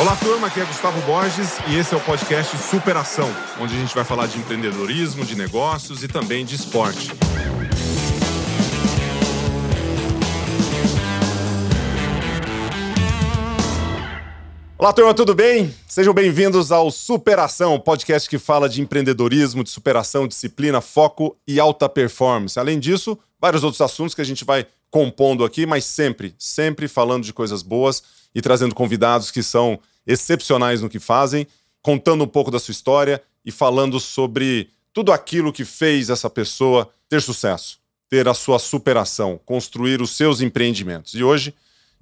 Olá, turma, aqui é Gustavo Borges e esse é o podcast Superação, onde a gente vai falar de empreendedorismo, de negócios e também de esporte. Olá, turma, tudo bem? Sejam bem-vindos ao Superação, podcast que fala de empreendedorismo, de superação, disciplina, foco e alta performance. Além disso, vários outros assuntos que a gente vai compondo aqui, mas sempre, sempre falando de coisas boas e trazendo convidados que são excepcionais no que fazem, contando um pouco da sua história e falando sobre tudo aquilo que fez essa pessoa ter sucesso, ter a sua superação, construir os seus empreendimentos. E hoje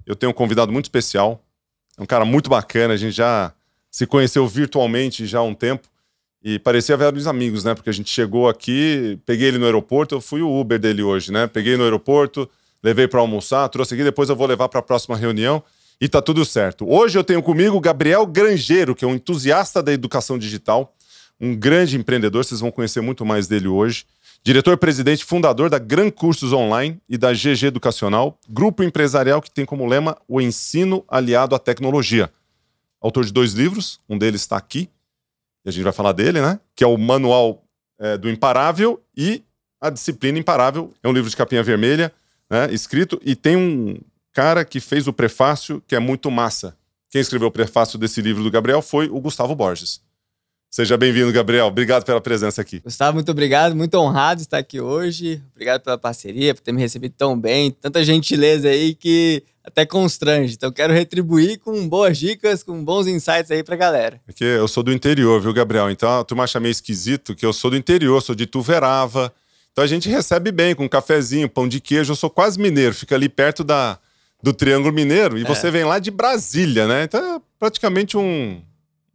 eu tenho um convidado muito especial, é um cara muito bacana, a gente já se conheceu virtualmente já há um tempo e parecia velhos amigos, né? Porque a gente chegou aqui, peguei ele no aeroporto, eu fui o Uber dele hoje, né? Peguei no aeroporto, levei para almoçar, trouxe aqui, depois eu vou levar para a próxima reunião e tá tudo certo. Hoje eu tenho comigo Gabriel Grangeiro, que é um entusiasta da educação digital, um grande empreendedor, vocês vão conhecer muito mais dele hoje. Diretor-presidente fundador da Gran Cursos Online e da GG Educacional, grupo empresarial que tem como lema o ensino aliado à tecnologia. Autor de dois livros, um deles está aqui, e a gente vai falar dele, né? Que é o Manual é, do Imparável e a Disciplina Imparável. É um livro de capinha vermelha, né? Escrito, e tem um cara que fez o prefácio que é muito massa. Quem escreveu o prefácio desse livro do Gabriel foi o Gustavo Borges. Seja bem-vindo, Gabriel. Obrigado pela presença aqui. Gustavo, muito obrigado. Muito honrado de estar aqui hoje. Obrigado pela parceria, por ter me recebido tão bem. Tanta gentileza aí que até constrange. Então, quero retribuir com boas dicas, com bons insights aí pra galera. Porque eu sou do interior, viu, Gabriel? Então, tu me acha meio esquisito que eu sou do interior, sou de Tuverava. Então, a gente recebe bem com um cafezinho, pão de queijo. Eu sou quase mineiro, fica ali perto da, do Triângulo Mineiro. E é. você vem lá de Brasília, né? Então, é praticamente um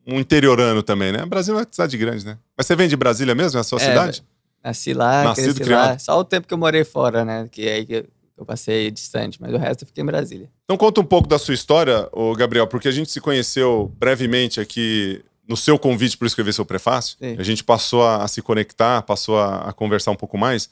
um interiorano também, né? Brasil é uma cidade grande, né? Mas você vem de Brasília mesmo, é a sua é, cidade? Nasci lá, Nascido, cresci criado. lá. Só o tempo que eu morei fora, né? Que é aí que eu passei distante, mas o resto eu fiquei em Brasília. Então conta um pouco da sua história, ô Gabriel, porque a gente se conheceu brevemente aqui no seu convite para escrever seu prefácio. Sim. A gente passou a, a se conectar, passou a, a, conversar um pouco mais.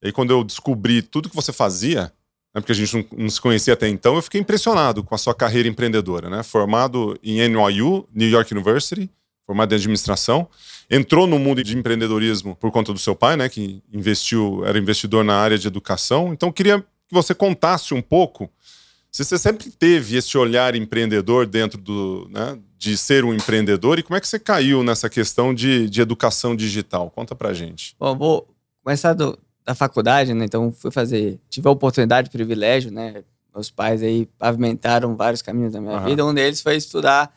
E aí quando eu descobri tudo que você fazia, né, porque a gente não, não, se conhecia até então, eu fiquei impressionado com a sua carreira empreendedora, né? Formado em NYU, New York University, formado em administração, entrou no mundo de empreendedorismo por conta do seu pai, né? Que investiu, era investidor na área de educação. Então, queria que você contasse um pouco se você sempre teve esse olhar empreendedor dentro do, né, de ser um empreendedor e como é que você caiu nessa questão de, de educação digital? Conta pra gente. Bom, vou começar do, da faculdade, né? Então fui fazer, tive a oportunidade, privilégio, né? Meus pais aí pavimentaram vários caminhos da minha uhum. vida. Um deles foi estudar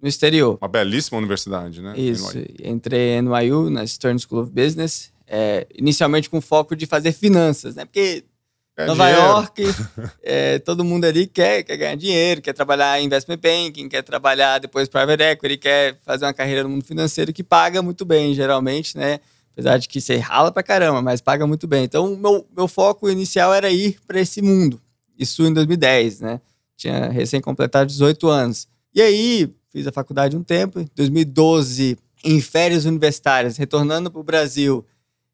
no exterior. Uma belíssima universidade, né? Isso. NYU. Entrei em NYU, na Stern School of Business, é, inicialmente com foco de fazer finanças, né? Porque Ganhar Nova dinheiro. York, é, todo mundo ali quer, quer ganhar dinheiro, quer trabalhar em investment banking, quer trabalhar depois private equity, quer fazer uma carreira no mundo financeiro que paga muito bem, geralmente, né? Apesar de que você rala pra caramba, mas paga muito bem. Então, meu, meu foco inicial era ir para esse mundo. Isso em 2010, né? Tinha recém completado 18 anos. E aí, fiz a faculdade um tempo. Em 2012, em férias universitárias, retornando para o Brasil,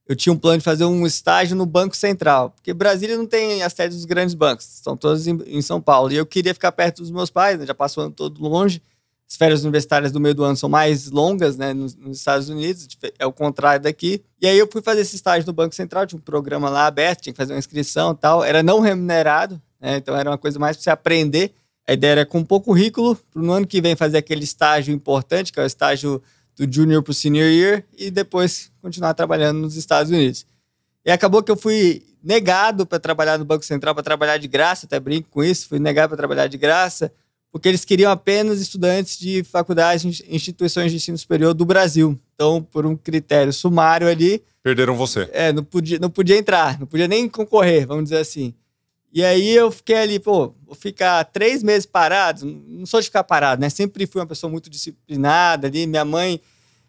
eu tinha um plano de fazer um estágio no Banco Central. Porque Brasília não tem as sedes dos grandes bancos, são todos em, em São Paulo. E eu queria ficar perto dos meus pais, né? já passou ano todo longe as férias universitárias do meio do ano são mais longas, né, nos, nos, Estados Unidos, é o contrário daqui. E aí eu fui fazer esse estágio no Banco Central, tinha um programa lá aberto, tinha que fazer uma inscrição e tal, era não remunerado, né, então era uma coisa mais para você aprender. A ideia era com pouco currículo, para no ano que vem fazer aquele estágio importante, que é o estágio do junior para o senior year, e depois continuar trabalhando nos Estados Unidos. E acabou que eu fui negado para trabalhar no Banco Central, para trabalhar de graça, até brinco com isso, fui negado para trabalhar de graça porque eles queriam apenas estudantes de faculdades e instituições de ensino superior do Brasil. Então, por um critério sumário ali. Perderam você. É, não podia, não podia entrar, não podia nem concorrer, vamos dizer assim. E aí eu fiquei ali, pô, vou ficar três meses parado. Não sou de ficar parado, né? Sempre fui uma pessoa muito disciplinada ali. Minha mãe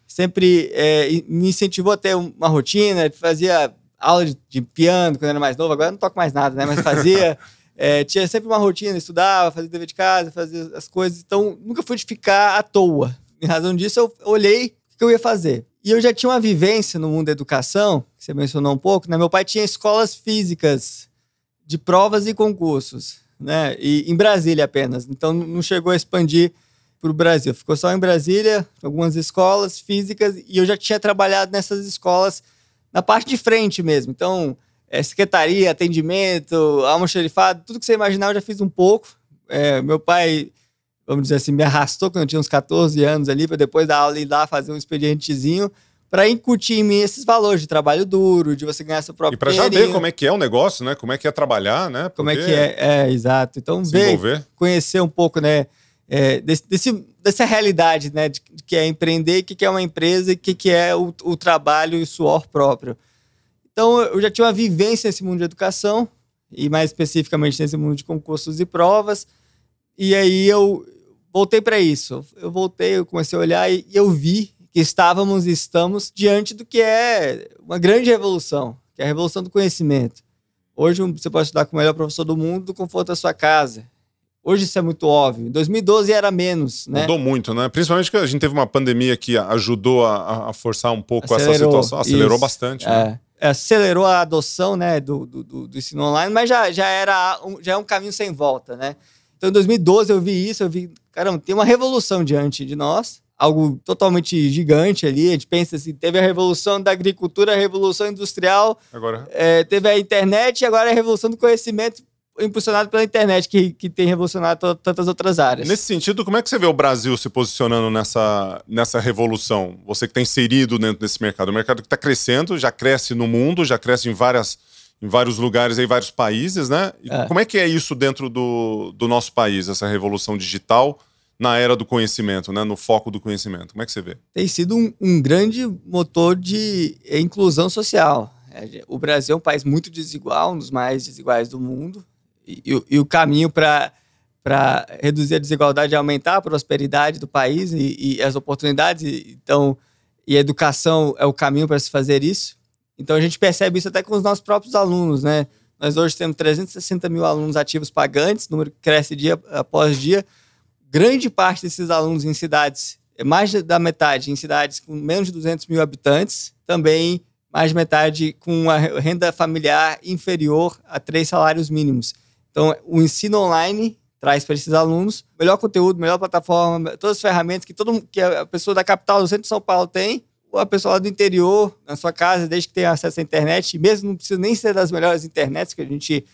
sempre é, me incentivou a ter uma rotina, fazia aula de, de piano quando eu era mais novo. Agora não toco mais nada, né? Mas fazia. É, tinha sempre uma rotina, estudava, fazia dever de casa, fazia as coisas. Então, nunca fui de ficar à toa. Em razão disso, eu olhei o que eu ia fazer. E eu já tinha uma vivência no mundo da educação, que você mencionou um pouco, né? Meu pai tinha escolas físicas de provas e concursos. né? E em Brasília apenas. Então não chegou a expandir para o Brasil. Ficou só em Brasília, algumas escolas físicas, e eu já tinha trabalhado nessas escolas na parte de frente mesmo. Então, é, secretaria, atendimento, almoxerifado, tudo que você imaginar eu já fiz um pouco. É, meu pai, vamos dizer assim, me arrastou quando eu tinha uns 14 anos ali, para depois da aula ir lá fazer um expedientezinho para incutir em mim esses valores de trabalho duro, de você ganhar seu próprio E para já ver como é que é o negócio, né? Como é que é trabalhar, né? Porque como é que é, é exato. Então, ver, conhecer um pouco, né? É, desse, desse, dessa realidade, né? De, de, que é empreender, o que, que é uma empresa e o que, que é o, o trabalho e o suor próprio. Então, eu já tinha uma vivência nesse mundo de educação, e mais especificamente nesse mundo de concursos e provas. E aí eu voltei para isso. Eu voltei, eu comecei a olhar e eu vi que estávamos e estamos diante do que é uma grande revolução, que é a revolução do conhecimento. Hoje você pode estudar com o melhor professor do mundo do conforto da sua casa. Hoje isso é muito óbvio. Em 2012 era menos, né? Mudou muito, né? Principalmente que a gente teve uma pandemia que ajudou a, a forçar um pouco acelerou, essa situação. Acelerou isso. bastante, né? É, acelerou a adoção né, do, do, do, ensino online, mas já, já, era já é um caminho sem volta, né? Então, em 2012 eu vi isso, eu vi, caramba, tem uma revolução diante de nós algo totalmente gigante ali. A gente pensa assim, teve a revolução da agricultura, a revolução industrial, agora... É, teve a internet e agora a revolução do conhecimento impulsionado pela internet, que, que tem revolucionado tantas outras áreas. Nesse sentido, como é que você vê o Brasil se posicionando nessa, nessa revolução? Você que está inserido dentro desse mercado. O mercado que está crescendo, já cresce no mundo, já cresce em várias em vários lugares em vários países, né? É. Como é que é isso dentro do, do nosso país, essa revolução digital? na era do conhecimento, né? no foco do conhecimento. Como é que você vê? Tem sido um, um grande motor de inclusão social. É, o Brasil é um país muito desigual, um dos mais desiguais do mundo, e, e, e o caminho para para reduzir a desigualdade e aumentar a prosperidade do país e, e as oportunidades. Então, e a educação é o caminho para se fazer isso. Então, a gente percebe isso até com os nossos próprios alunos, né? Nós hoje temos 360 mil alunos ativos pagantes, número cresce dia após dia grande parte desses alunos em cidades, é mais da metade em cidades com menos de 200 mil habitantes, também mais de metade com uma renda familiar inferior a três salários mínimos. Então, o ensino online traz para esses alunos melhor conteúdo, melhor plataforma, todas as ferramentas que todo que a pessoa da capital, do centro de São Paulo tem, ou a pessoa lá do interior, na sua casa, desde que tenha acesso à internet, mesmo não precisa nem ser das melhores internets que a gente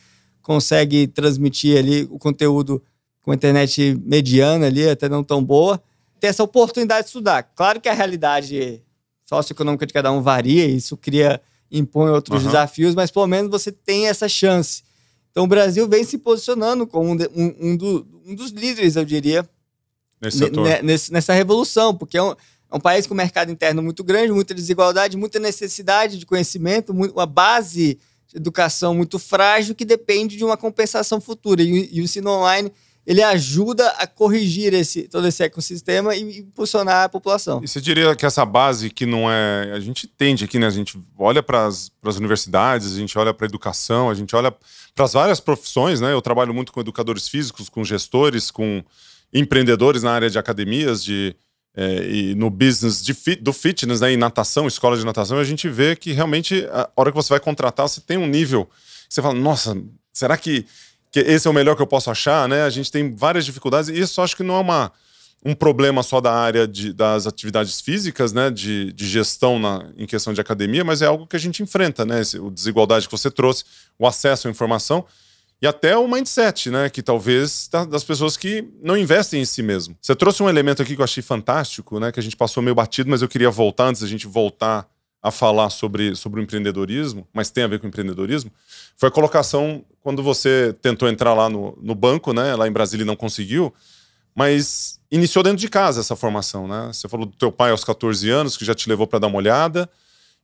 consegue transmitir ali o conteúdo com a internet mediana ali, até não tão boa, ter essa oportunidade de estudar. Claro que a realidade socioeconômica de cada um varia, isso cria, impõe outros uhum. desafios, mas pelo menos você tem essa chance. Então o Brasil vem se posicionando como um, um, um, do, um dos líderes, eu diria, Nesse. Nesse, nessa revolução, porque é um, é um país com mercado interno muito grande, muita desigualdade, muita necessidade de conhecimento, uma base de educação muito frágil que depende de uma compensação futura. E, e o ensino online ele ajuda a corrigir esse, todo esse ecossistema e impulsionar a população. E você diria que essa base que não é. A gente tende aqui, né? A gente olha para as universidades, a gente olha para a educação, a gente olha para as várias profissões, né? Eu trabalho muito com educadores físicos, com gestores, com empreendedores na área de academias, de. É, e no business de do fitness, né, em natação, escola de natação, a gente vê que realmente a hora que você vai contratar, você tem um nível. Você fala, nossa, será que que esse é o melhor que eu posso achar, né? A gente tem várias dificuldades e isso acho que não é uma, um problema só da área de, das atividades físicas, né? De, de gestão na, em questão de academia, mas é algo que a gente enfrenta, né? Esse, o desigualdade que você trouxe, o acesso à informação e até o mindset, né? Que talvez das pessoas que não investem em si mesmo. Você trouxe um elemento aqui que eu achei fantástico, né? Que a gente passou meio batido, mas eu queria voltar antes da gente voltar a falar sobre, sobre o empreendedorismo, mas tem a ver com empreendedorismo, foi a colocação quando você tentou entrar lá no, no banco, né, lá em Brasília e não conseguiu, mas iniciou dentro de casa essa formação, né? Você falou do teu pai aos 14 anos, que já te levou para dar uma olhada,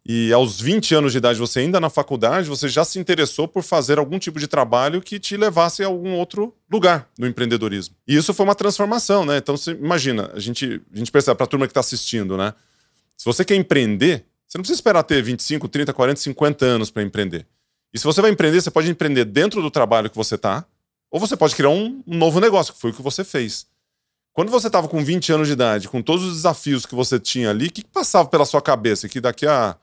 e aos 20 anos de idade, você ainda na faculdade, você já se interessou por fazer algum tipo de trabalho que te levasse a algum outro lugar no empreendedorismo. E isso foi uma transformação, né? Então, você imagina, a gente, a gente percebe, para a turma que está assistindo, né? Se você quer empreender, você não precisa esperar ter 25, 30, 40, 50 anos para empreender. E se você vai empreender, você pode empreender dentro do trabalho que você está, ou você pode criar um, um novo negócio, que foi o que você fez. Quando você estava com 20 anos de idade, com todos os desafios que você tinha ali, o que, que passava pela sua cabeça? Que daqui a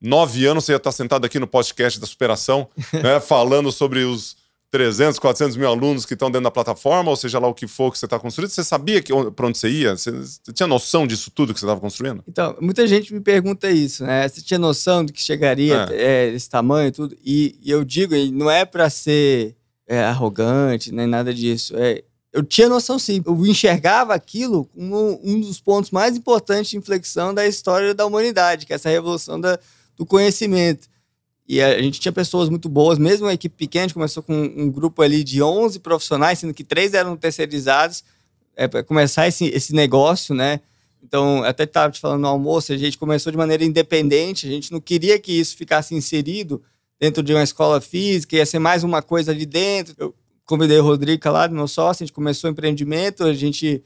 nove anos você ia estar sentado aqui no podcast da superação, né, falando sobre os 300, 400 mil alunos que estão dentro da plataforma, ou seja lá o que for que você está construindo, você sabia para onde você ia? Você, você, tinha noção disso tudo que você estava construindo? Então, muita gente me pergunta isso, né? Você tinha noção de que chegaria é. É, esse tamanho e tudo? E, e, eu digo, não é para ser é, arrogante, nem nada disso. É, eu tinha noção sim. Eu enxergava aquilo como um dos pontos mais importantes de inflexão da história da humanidade, que é essa revolução da, do conhecimento. E a gente tinha pessoas muito boas, mesmo a equipe pequena, a gente começou com um grupo ali de 11 profissionais, sendo que três eram terceirizados, é, para começar esse, esse negócio, né? Então, até estava te falando no almoço, a gente começou de maneira independente, a gente não queria que isso ficasse inserido dentro de uma escola física, ia ser mais uma coisa ali dentro. Eu convidei o Rodrigo lá, meu sócio, a gente começou o empreendimento, a gente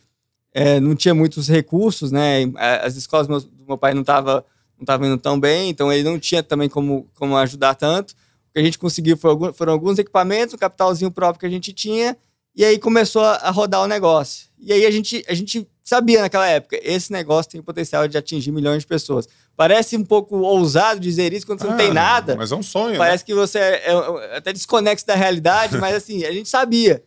é, não tinha muitos recursos, né? As escolas do meu pai não estavam não estava indo tão bem, então ele não tinha também como, como ajudar tanto. O que a gente conseguiu foram, foram alguns equipamentos, o capitalzinho próprio que a gente tinha, e aí começou a, rodar o negócio. E aí a gente, a gente sabia naquela época, esse negócio tem o potencial de atingir milhões de pessoas. Parece um pouco ousado dizer isso quando você não tem ah, nada. Mas é um sonho. Parece né? que você é, é, até desconexo da realidade, mas assim, a gente sabia.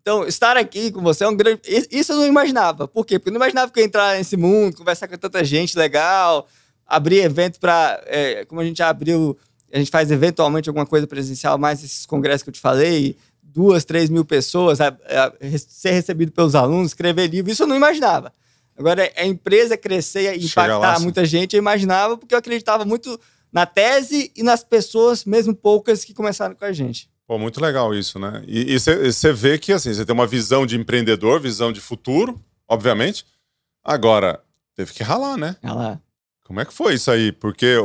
Então, estar aqui com você é um grande. Isso eu não imaginava. Por quê? Porque eu não imaginava que eu ia entrar nesse mundo, conversar com tanta gente legal, abrir evento para. É, como a gente abriu, a gente faz eventualmente alguma coisa presencial, mais esses congressos que eu te falei, duas, três mil pessoas, a, a, ser recebido pelos alunos, escrever livro, isso eu não imaginava. Agora, a empresa crescer e impactar lá, muita gente, eu imaginava, porque eu acreditava muito na tese e nas pessoas, mesmo poucas, que começaram com a gente. Pô, muito legal isso, né? E você vê que assim, você tem uma visão de empreendedor, visão de futuro, obviamente. Agora, teve que ralar, né? Ralar. Como é que foi isso aí? Porque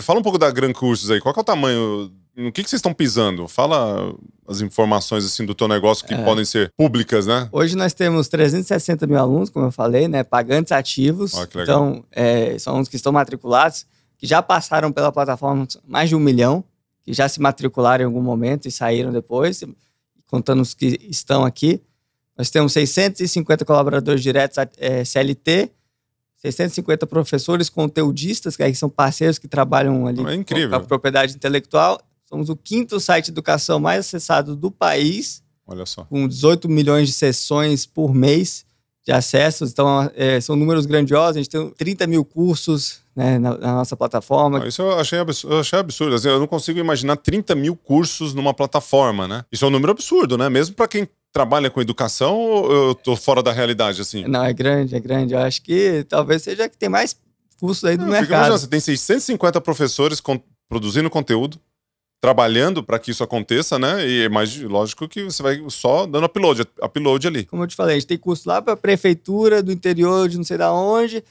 fala um pouco da Gran Cursos aí. Qual é o tamanho? No que, que vocês estão pisando? Fala as informações assim do teu negócio que é. podem ser públicas, né? Hoje nós temos 360 mil alunos, como eu falei, né? Pagantes ativos. Oh, então, é, são os que estão matriculados, que já passaram pela plataforma mais de um milhão, que já se matricularam em algum momento e saíram depois, contando os que estão aqui. Nós temos 650 colaboradores diretos é, CLT 650 professores conteudistas, que são parceiros que trabalham ali é com a propriedade intelectual. Somos o quinto site de educação mais acessado do país. Olha só. Com 18 milhões de sessões por mês de acessos. Então, é, são números grandiosos. A gente tem 30 mil cursos né, na, na, nossa plataforma. Isso eu achei absurdo. Eu, achei absurdo. Assim, eu não consigo imaginar 30 mil cursos numa plataforma, né? Isso é um número absurdo, né? Mesmo para quem trabalha com educação ou eu tô fora da realidade, assim? Não, é grande, é grande. Eu acho que talvez seja que tem mais cursos aí do não, mercado. você tem 650 professores com, produzindo conteúdo, trabalhando para que isso aconteça, né? E é mais lógico que você vai só dando upload, upload ali. Como eu te falei, a gente tem curso lá para prefeitura do interior de não sei da onde,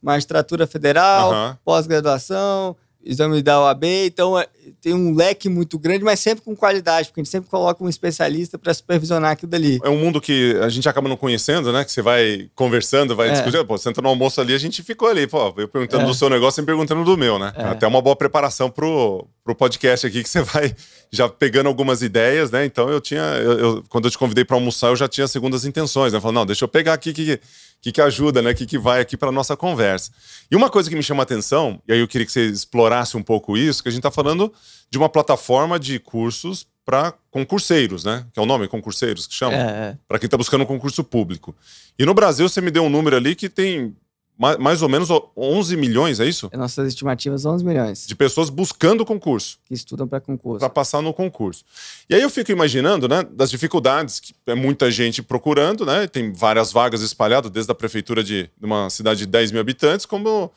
magistratura federal, uhum. pós-graduação, exame da OAB, então é, tem um leque muito grande, mas sempre com qualidade, porque a gente sempre coloca um especialista para supervisionar aquilo dali. É um mundo que a gente acaba não conhecendo, né? Que você vai conversando, vai é. discutindo. Pô, você entra no almoço ali, a gente ficou ali, pô, eu perguntando é. do seu negócio e perguntando do meu, né? É. Até uma boa preparação pro, pro podcast aqui, que você vai já pegando algumas ideias, né? Então eu tinha, eu, eu quando eu te convidei para almoçar, eu já tinha segundas intenções, né? Falando, não, deixa eu pegar aqui que que, que ajuda, né? Que, que vai aqui para nossa conversa. E uma coisa que me chama a atenção, e aí eu queria que você explorasse um pouco isso, que a gente está falando de uma plataforma de cursos para concurseiros, né? Que é o nome, concurseiros, que chama? É. é. Para quem está buscando um concurso público. E no Brasil você me deu um número ali que tem mais ou menos 11 milhões, é isso? É nossas estimativas, 11 milhões. De pessoas buscando concurso. Que estudam para concurso. Para passar no concurso. E aí eu fico imaginando, né, das dificuldades, que é muita gente procurando, né? Tem várias vagas espalhadas, desde a prefeitura de, de uma cidade de 10 mil habitantes, como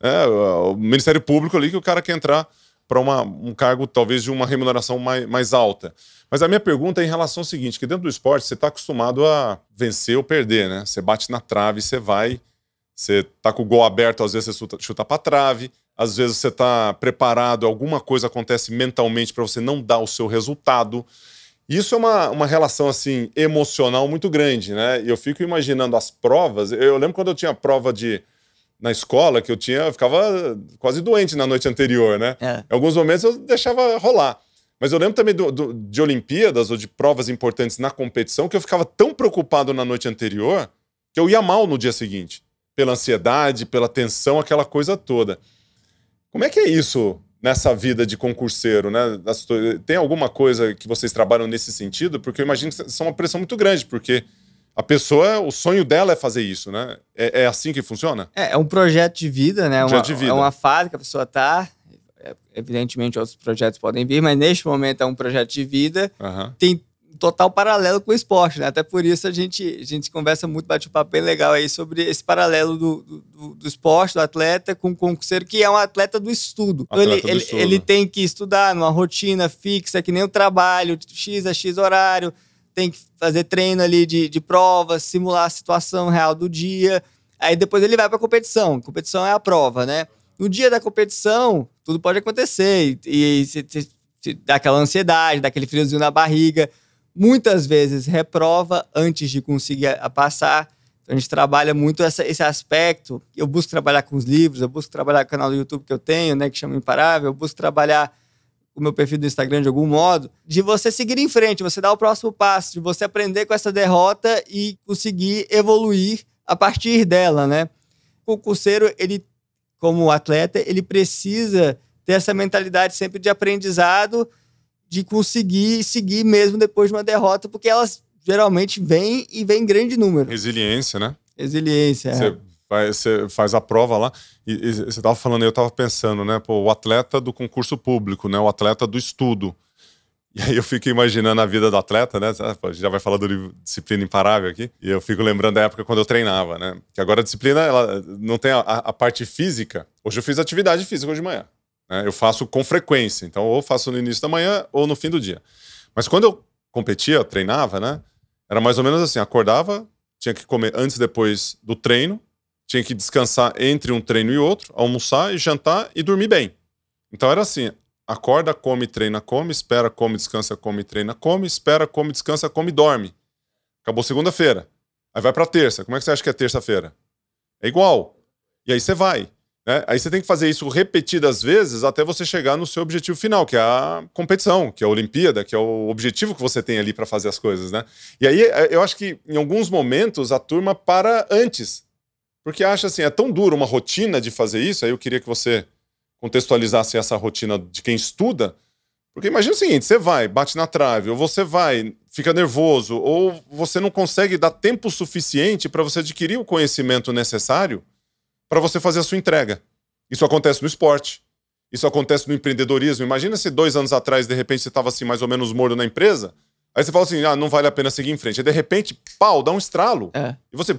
é, o Ministério Público ali, que o cara quer entrar para um cargo, talvez, de uma remuneração mais, mais alta. Mas a minha pergunta é em relação ao seguinte: que dentro do esporte você está acostumado a vencer ou perder, né? Você bate na trave, você vai você tá com o gol aberto, às vezes você chuta, chuta para trave, às vezes você tá preparado, alguma coisa acontece mentalmente para você não dar o seu resultado. Isso é uma, uma relação assim emocional muito grande, né? E eu fico imaginando as provas. Eu lembro quando eu tinha prova de na escola que eu tinha, eu ficava quase doente na noite anterior, né? É. Em alguns momentos eu deixava rolar. Mas eu lembro também do, do, de Olimpíadas ou de provas importantes na competição que eu ficava tão preocupado na noite anterior que eu ia mal no dia seguinte pela ansiedade, pela tensão, aquela coisa toda. Como é que é isso nessa vida de concurseiro, né? Tem alguma coisa que vocês trabalham nesse sentido? Porque eu imagino que é uma pressão muito grande, porque a pessoa, o sonho dela é fazer isso, né? É, é assim que funciona? É, é, um projeto de vida, né? Projeto uma, de vida. É uma fase que a pessoa tá. É, evidentemente, outros projetos podem vir, mas neste momento é um projeto de vida. Uhum. Tem total paralelo com o esporte, né? Até por isso a gente, a gente conversa muito, bate um papo bem legal aí sobre esse paralelo do, do, do esporte, do atleta com o concurseiro, que é um atleta do estudo. Então, ele, ele, estudo. ele tem que estudar numa rotina fixa, que nem o trabalho, X a X horário, tem que fazer treino ali de, de provas, simular a situação real do dia. Aí depois ele vai para a competição. Competição é a prova, né? No dia da competição, tudo pode acontecer. E, e se, se dá aquela ansiedade, dá aquele friozinho na barriga muitas vezes reprova antes de conseguir passar. Então, a gente trabalha muito essa, esse aspecto. Eu busco trabalhar com os livros, eu busco trabalhar com o canal do YouTube que eu tenho, né, que chama Imparável, eu busco trabalhar o meu perfil do Instagram de algum modo, de você seguir em frente, você dar o próximo passo, de você aprender com essa derrota e conseguir evoluir a partir dela, né? O concurseiro, ele, como atleta, ele precisa ter essa mentalidade sempre de aprendizado de conseguir seguir mesmo depois de uma derrota, porque elas geralmente vêm e vêm em grande número. Resiliência, né? Resiliência. É. Você, vai, você faz a prova lá e, e você estava falando, eu estava pensando, né? Pô, o atleta do concurso público, né? O atleta do estudo. E aí eu fico imaginando a vida do atleta, né? Já vai falar do livro Disciplina Imparável aqui. E eu fico lembrando da época quando eu treinava, né? Que agora a disciplina, ela não tem a, a parte física. Hoje eu fiz atividade física hoje de manhã. Né? Eu faço com frequência, então ou faço no início da manhã ou no fim do dia. Mas quando eu competia, treinava, né? Era mais ou menos assim: acordava, tinha que comer antes e depois do treino, tinha que descansar entre um treino e outro, almoçar e jantar e dormir bem. Então era assim: acorda, come, treina, come, espera, come, descansa, come, treina, come, espera, come, descansa, come, dorme. Acabou segunda-feira. Aí vai para terça. Como é que você acha que é terça-feira? É igual. E aí você vai. Né? Aí você tem que fazer isso repetidas vezes até você chegar no seu objetivo final, que é a competição, que é a Olimpíada, que é o objetivo que você tem ali para fazer as coisas, né? E aí é, eu acho que em alguns momentos a turma para antes, porque acha assim, é tão duro uma rotina de fazer isso, aí eu queria que você contextualizasse essa rotina de quem estuda, porque imagina o seguinte, você vai, bate na trave, ou você vai, fica nervoso, ou você não consegue dar tempo suficiente para você adquirir o conhecimento necessário para você fazer a sua entrega. Isso acontece no esporte, isso acontece no empreendedorismo. Imagina se dois anos atrás, de repente, você estava assim, mais ou menos morno na empresa, aí você fala assim, ah, não vale a pena seguir em frente. Aí, de repente, pau, dá um estralo. É. E você,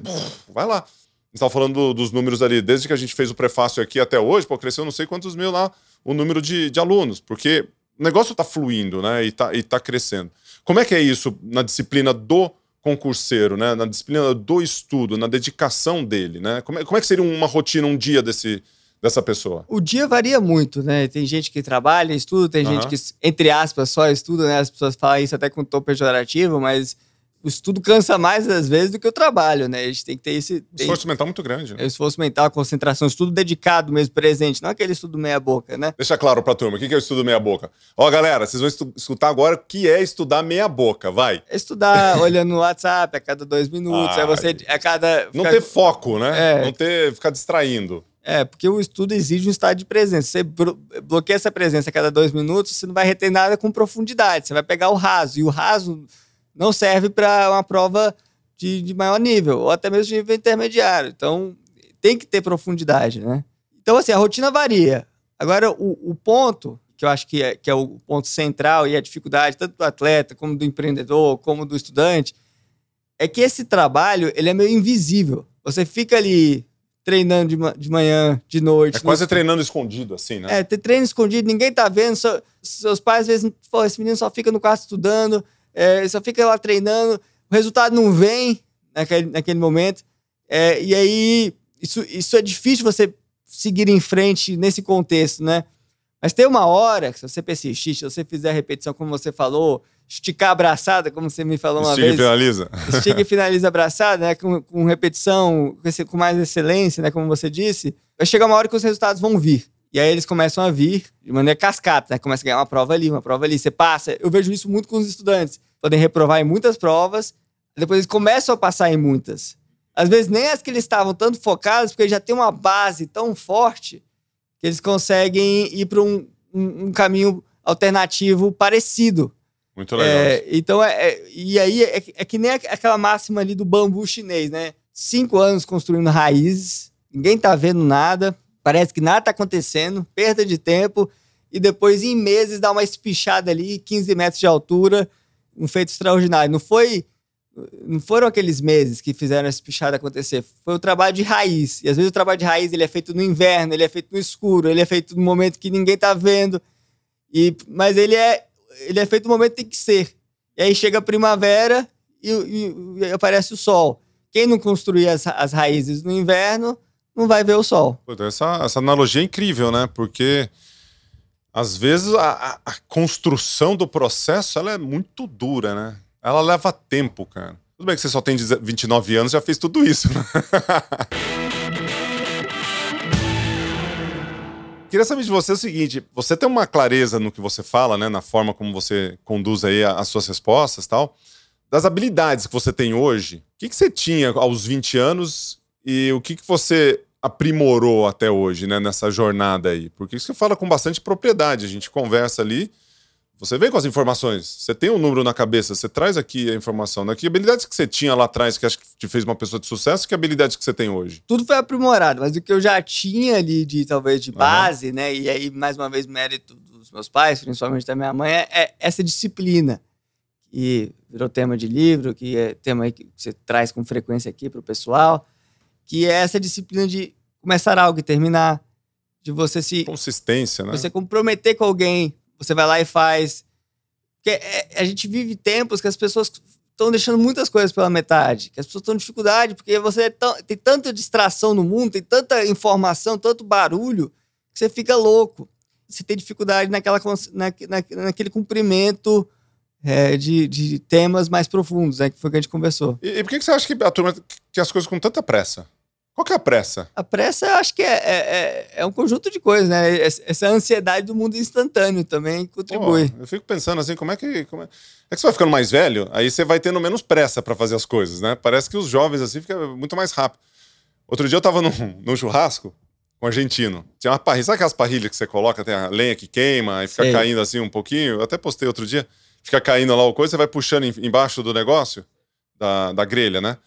vai lá. Estava falando do, dos números ali, desde que a gente fez o prefácio aqui até hoje, pô, cresceu não sei quantos mil lá o número de, de alunos, porque o negócio está fluindo, né, e está e tá crescendo. Como é que é isso na disciplina do concurseiro, né? Na disciplina do estudo, na dedicação dele, né? Como é, como é que seria uma rotina, um dia desse, dessa pessoa? O dia varia muito, né? Tem gente que trabalha, estuda, tem uhum. gente que, entre aspas, só estuda, né? As pessoas falam isso até com tom pejorativo, mas o estudo cansa mais às vezes do que o trabalho, né? A gente tem que ter esse. Tem, esforço mental muito grande. Né? Esforço mental, concentração, estudo dedicado mesmo, presente, não aquele estudo meia-boca, né? Deixa claro pra turma, o que é o estudo meia-boca? Ó, galera, vocês vão escutar agora o que é estudar meia-boca, vai. É estudar olhando no WhatsApp a cada dois minutos, é você a cada. Não ter foco, né? É. Não ter. ficar distraindo. É, porque o estudo exige um estado de presença. Você bloqueia essa presença a cada dois minutos, você não vai reter nada com profundidade. Você vai pegar o raso. E o raso não serve para uma prova de, de, maior nível, ou até mesmo de nível intermediário. Então, tem que ter profundidade, né? Então, assim, a rotina varia. Agora, o, o ponto, que eu acho que é, que é o ponto central e a dificuldade, tanto do atleta, como do empreendedor, como do estudante, é que esse trabalho, ele é meio invisível. Você fica ali treinando de, de manhã, de noite. É quase no... treinando escondido, assim, né? É, ter treino escondido, ninguém tá vendo. Só, seus pais, às vezes, pô, esse menino só fica no quarto estudando é, só fica lá treinando, o resultado não vem naquele, naquele momento. É, e aí, isso, isso é difícil você seguir em frente nesse contexto, né? Mas tem uma hora que se você persistir, se você fizer a repetição como você falou, esticar a abraçada, como você me falou uma vez. Estica e finaliza. Estica e finaliza a abraçada, né? Com, com repetição, com mais excelência, né? Como você disse. Vai chegar uma hora que os resultados vão vir. E aí eles começam a vir de maneira cascata, né? Começa a ganhar uma prova ali, uma prova ali. Você passa. Eu vejo isso muito com os estudantes. Podem reprovar em muitas provas, depois eles começam a passar em muitas. Às vezes nem as que eles estavam tanto focados, porque já tem uma base tão forte que eles conseguem ir para um, um, um caminho alternativo parecido. Muito legal. É, então, é, é, e aí é, é, que nem aquela máxima ali do bambu chinês, né? Cinco anos construindo raízes, ninguém tá vendo nada, parece que nada tá acontecendo, perda de tempo, e depois em meses dá uma espichada ali, 15 metros de altura, um feito extraordinário. Não foi. Não foram aqueles meses que fizeram essa espichada acontecer. Foi o trabalho de raiz. E às vezes o trabalho de raiz ele é feito no inverno, ele é feito no escuro, ele é feito no momento que ninguém tá vendo. E, mas ele é, ele é feito no momento que tem que ser. E aí chega a primavera e, e, e aparece o sol. Quem não construir as, as raízes no inverno não vai ver o sol. Essa, essa analogia é incrível, né? Porque às vezes a, a, construção do processo ela é muito dura, né? Ela leva tempo, cara. Tudo bem que você só tem 29 anos já fez tudo isso, né? Queria saber de você o seguinte: você tem uma clareza no que você fala, né? Na forma como você conduz aí as suas respostas tal. Das habilidades que você tem hoje, o que, que você tinha aos 20 anos e o que, que você aprimorou até hoje, né, nessa jornada aí? Porque isso você fala com bastante propriedade, a gente conversa ali, você vem com as informações, você tem um número na cabeça, você traz aqui a informação. Né? Que habilidades que você tinha lá atrás que acho que te fez uma pessoa de sucesso, que habilidades que você tem hoje? Tudo foi aprimorado, mas o que eu já tinha ali de talvez de base, uhum. né? E aí, mais uma vez, mérito dos meus pais, principalmente da minha mãe, é, é essa disciplina. Que virou tema de livro, que é tema que você traz com frequência aqui para o pessoal que é essa disciplina de começar algo e terminar, de você se consistência, né? Você comprometer com alguém, você vai lá e faz. Porque é, a gente vive tempos que as pessoas estão deixando muitas coisas pela metade, que as pessoas estão em dificuldade porque você é tem tanta distração no mundo, tem tanta informação, tanto barulho que você fica louco. Você tem dificuldade naquela, na, na, naquele cumprimento é, de, de, temas mais profundos, né? Que foi o que a gente conversou. E, e por que, que você acha que a turma quer as coisas com tanta pressa? Qual que é a pressa? A pressa, eu acho que é, é, é, é um conjunto de coisas, né? Essa ansiedade do mundo instantâneo também contribui. Pô, eu fico pensando assim, como é que. Como é... é que você vai ficando mais velho, aí você vai tendo menos pressa para fazer as coisas, né? Parece que os jovens assim ficam muito mais rápido. Outro dia eu tava num, num churrasco com um argentino. Tinha uma parrilha, sabe aquelas parrilhas que você coloca, tem a lenha que queima e fica Sei. caindo assim um pouquinho? Eu até postei outro dia fica caindo lá o coisa, você vai puxando embaixo do negócio, da, da grelha, né?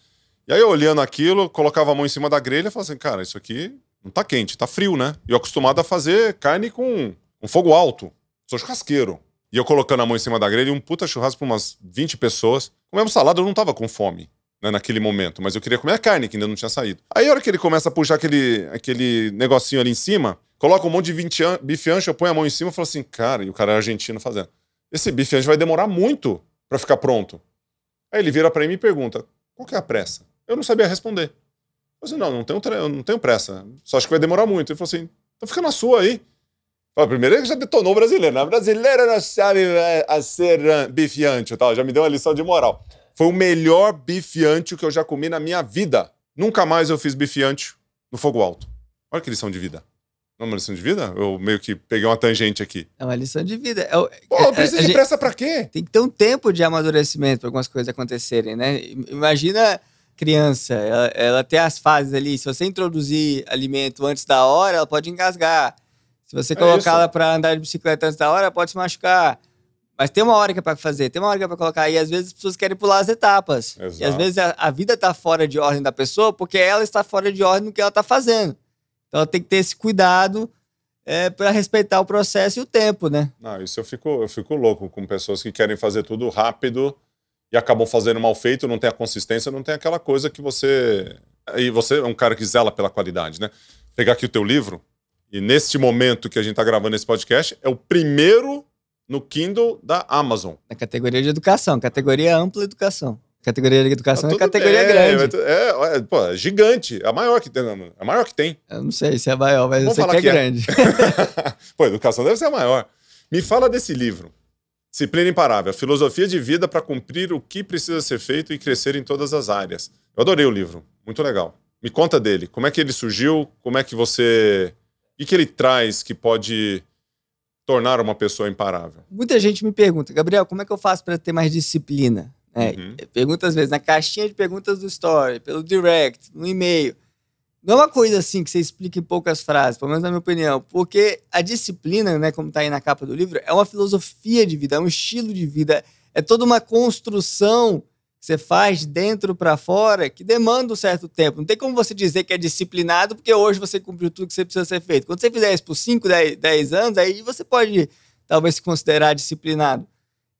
E aí, olhando aquilo, colocava a mão em cima da grelha e falava assim, cara, isso aqui não tá quente, tá frio, né? E eu acostumado a fazer carne com um fogo alto. Sou churrasqueiro. E eu colocando a mão em cima da grelha, um puta churrasco pra umas 20 pessoas. Comemos salada, eu não tava com fome. Né, naquele momento, mas eu queria comer a carne que ainda não tinha saído. Aí a hora que ele começa a puxar aquele, aquele negocinho ali em cima, coloca um monte de bife ancho, eu ponho a mão em cima e falo assim, cara, e o cara é argentino fazendo esse bife anjo vai demorar muito para ficar pronto. Aí ele vira para mim e pergunta: qual que é a pressa? Eu não sabia responder. Eu falei, não, não tenho, eu não tenho pressa. Só acho que vai demorar muito. Ele falou assim: então fica na sua aí. Falei, primeiro ele já detonou o brasileiro. Né? brasileiro não sabe é, ser bife ancho, tal. Já me deu uma lição de moral. Foi o melhor bife ancho que eu já comi na minha vida. Nunca mais eu fiz bife ancho no fogo alto. Olha que lição de vida. Não é uma lição de vida? Eu meio que peguei uma tangente aqui. É uma lição de vida. É, Pô, é, precisa de pressa pra quê? Tem que ter um tempo de amadurecimento para algumas coisas acontecerem, né? Imagina criança, ela, ela tem as fases ali. Se você introduzir alimento antes da hora, ela pode engasgar. Se você é colocar ela para andar de bicicleta antes da hora, ela pode se machucar. Mas tem uma hora que é para fazer, tem uma hora que é para colocar. E às vezes as pessoas querem pular as etapas. Exato. E às vezes a, a vida está fora de ordem da pessoa porque ela está fora de ordem no que ela está fazendo. Então tem que ter esse cuidado é, para respeitar o processo e o tempo, né? Não, isso eu fico, eu fico louco com pessoas que querem fazer tudo rápido e acabam fazendo mal feito, não tem a consistência, não tem aquela coisa que você. E você é um cara que zela pela qualidade, né? Pegar aqui o teu livro, e neste momento que a gente está gravando esse podcast, é o primeiro no Kindle da Amazon. Na categoria de educação, categoria ampla educação. Categoria de educação tá é categoria grande. É, é, pô, é gigante. É a maior que tem. É maior que tem. Eu não sei se é maior, mas Vamos eu sei que é, que é grande. pô, educação deve ser a maior. Me fala desse livro. Disciplina Imparável. Filosofia de vida para cumprir o que precisa ser feito e crescer em todas as áreas. Eu adorei o livro. Muito legal. Me conta dele. Como é que ele surgiu? Como é que você. O que ele traz que pode tornar uma pessoa imparável? Muita gente me pergunta, Gabriel, como é que eu faço para ter mais disciplina? É, uhum. Pergunta às vezes na caixinha de perguntas do Story, pelo direct, no e-mail. Não é uma coisa assim que você explica em poucas frases, pelo menos na minha opinião, porque a disciplina, né, como está aí na capa do livro, é uma filosofia de vida, é um estilo de vida, é toda uma construção que você faz dentro para fora que demanda um certo tempo. Não tem como você dizer que é disciplinado porque hoje você cumpriu tudo que você precisa ser feito. Quando você fizer isso por 5, 10, 10 anos, aí você pode talvez se considerar disciplinado.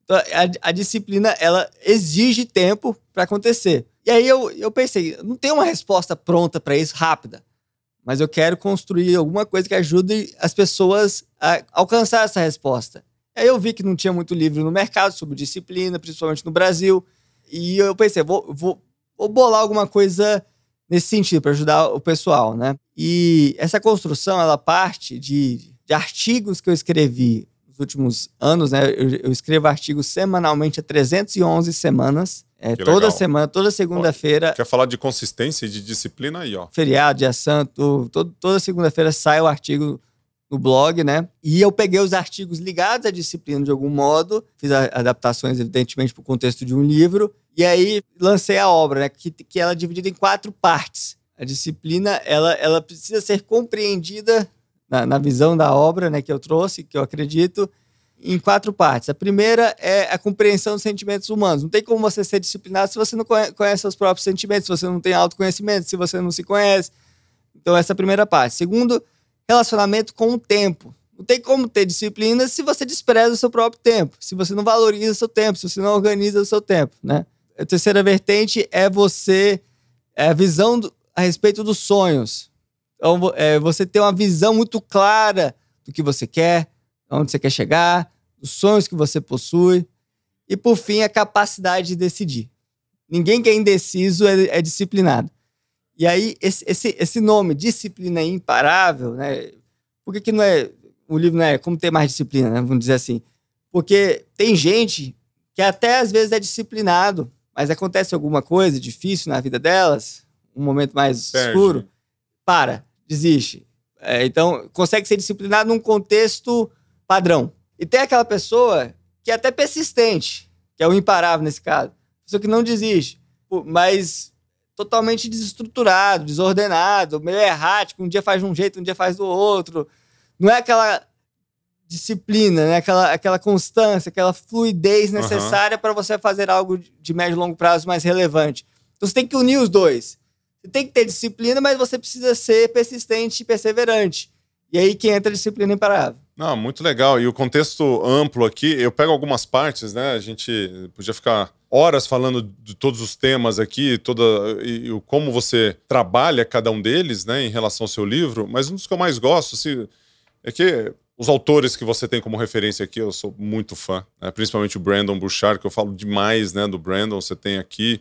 Então, a, a disciplina, ela exige tempo para acontecer. E aí eu, eu pensei, não tem uma resposta pronta para isso rápida, mas eu quero construir alguma coisa que ajude as pessoas a alcançar essa resposta. Aí eu vi que não tinha muito livro no mercado sobre disciplina, principalmente no Brasil, e eu pensei, vou, vou, vou bolar alguma coisa nesse sentido para ajudar o pessoal, né? E essa construção ela parte de, de artigos que eu escrevi nos últimos anos, né? Eu, eu escrevo artigos semanalmente há 311 semanas é, toda legal. semana, toda segunda-feira. Quer falar de consistência e de disciplina aí, ó. Feriado, dia santo, todo, toda segunda-feira sai o artigo no blog, né? E eu peguei os artigos ligados à disciplina de algum modo, fiz adaptações, evidentemente, para o contexto de um livro, e aí lancei a obra, né? Que, que ela é dividida em quatro partes. A disciplina, ela, ela precisa ser compreendida na, na visão da obra, né? Que eu trouxe, que eu acredito, em quatro partes. A primeira é a compreensão dos sentimentos humanos. Não tem como você ser disciplinado se você não conhece seus próprios sentimentos, se você não tem autoconhecimento, se você não se conhece. Então, essa é a primeira parte. Segundo, relacionamento com o tempo. Não tem como ter disciplina se você despreza o seu próprio tempo, se você não valoriza o seu tempo, se você não organiza o seu tempo, né? A terceira vertente é você, é a visão do, a respeito dos sonhos. Então, é, você ter uma visão muito clara do que você quer, onde você quer chegar, os sonhos que você possui. E, por fim, a capacidade de decidir. Ninguém que é indeciso é, é disciplinado. E aí, esse, esse, esse nome, disciplina imparável, né? Por que, que não é. O livro não é como ter mais disciplina, né? Vamos dizer assim. Porque tem gente que até às vezes é disciplinado, mas acontece alguma coisa difícil na vida delas, um momento mais Perde. escuro, para, desiste. É, então, consegue ser disciplinado num contexto padrão. E tem aquela pessoa que é até persistente, que é o imparável nesse caso. Pessoa que não desiste, mas totalmente desestruturado, desordenado, meio errático, um dia faz de um jeito, um dia faz do outro. Não é aquela disciplina, né? aquela, aquela constância, aquela fluidez necessária uhum. para você fazer algo de médio e longo prazo mais relevante. Então você tem que unir os dois. Você tem que ter disciplina, mas você precisa ser persistente e perseverante. E aí que entra a disciplina imparável. Não, muito legal. E o contexto amplo aqui, eu pego algumas partes, né? A gente podia ficar horas falando de todos os temas aqui, toda e, e como você trabalha cada um deles, né, em relação ao seu livro. Mas um dos que eu mais gosto, assim, é que os autores que você tem como referência aqui, eu sou muito fã, né? principalmente o Brandon Bouchard, que eu falo demais, né, do Brandon. Você tem aqui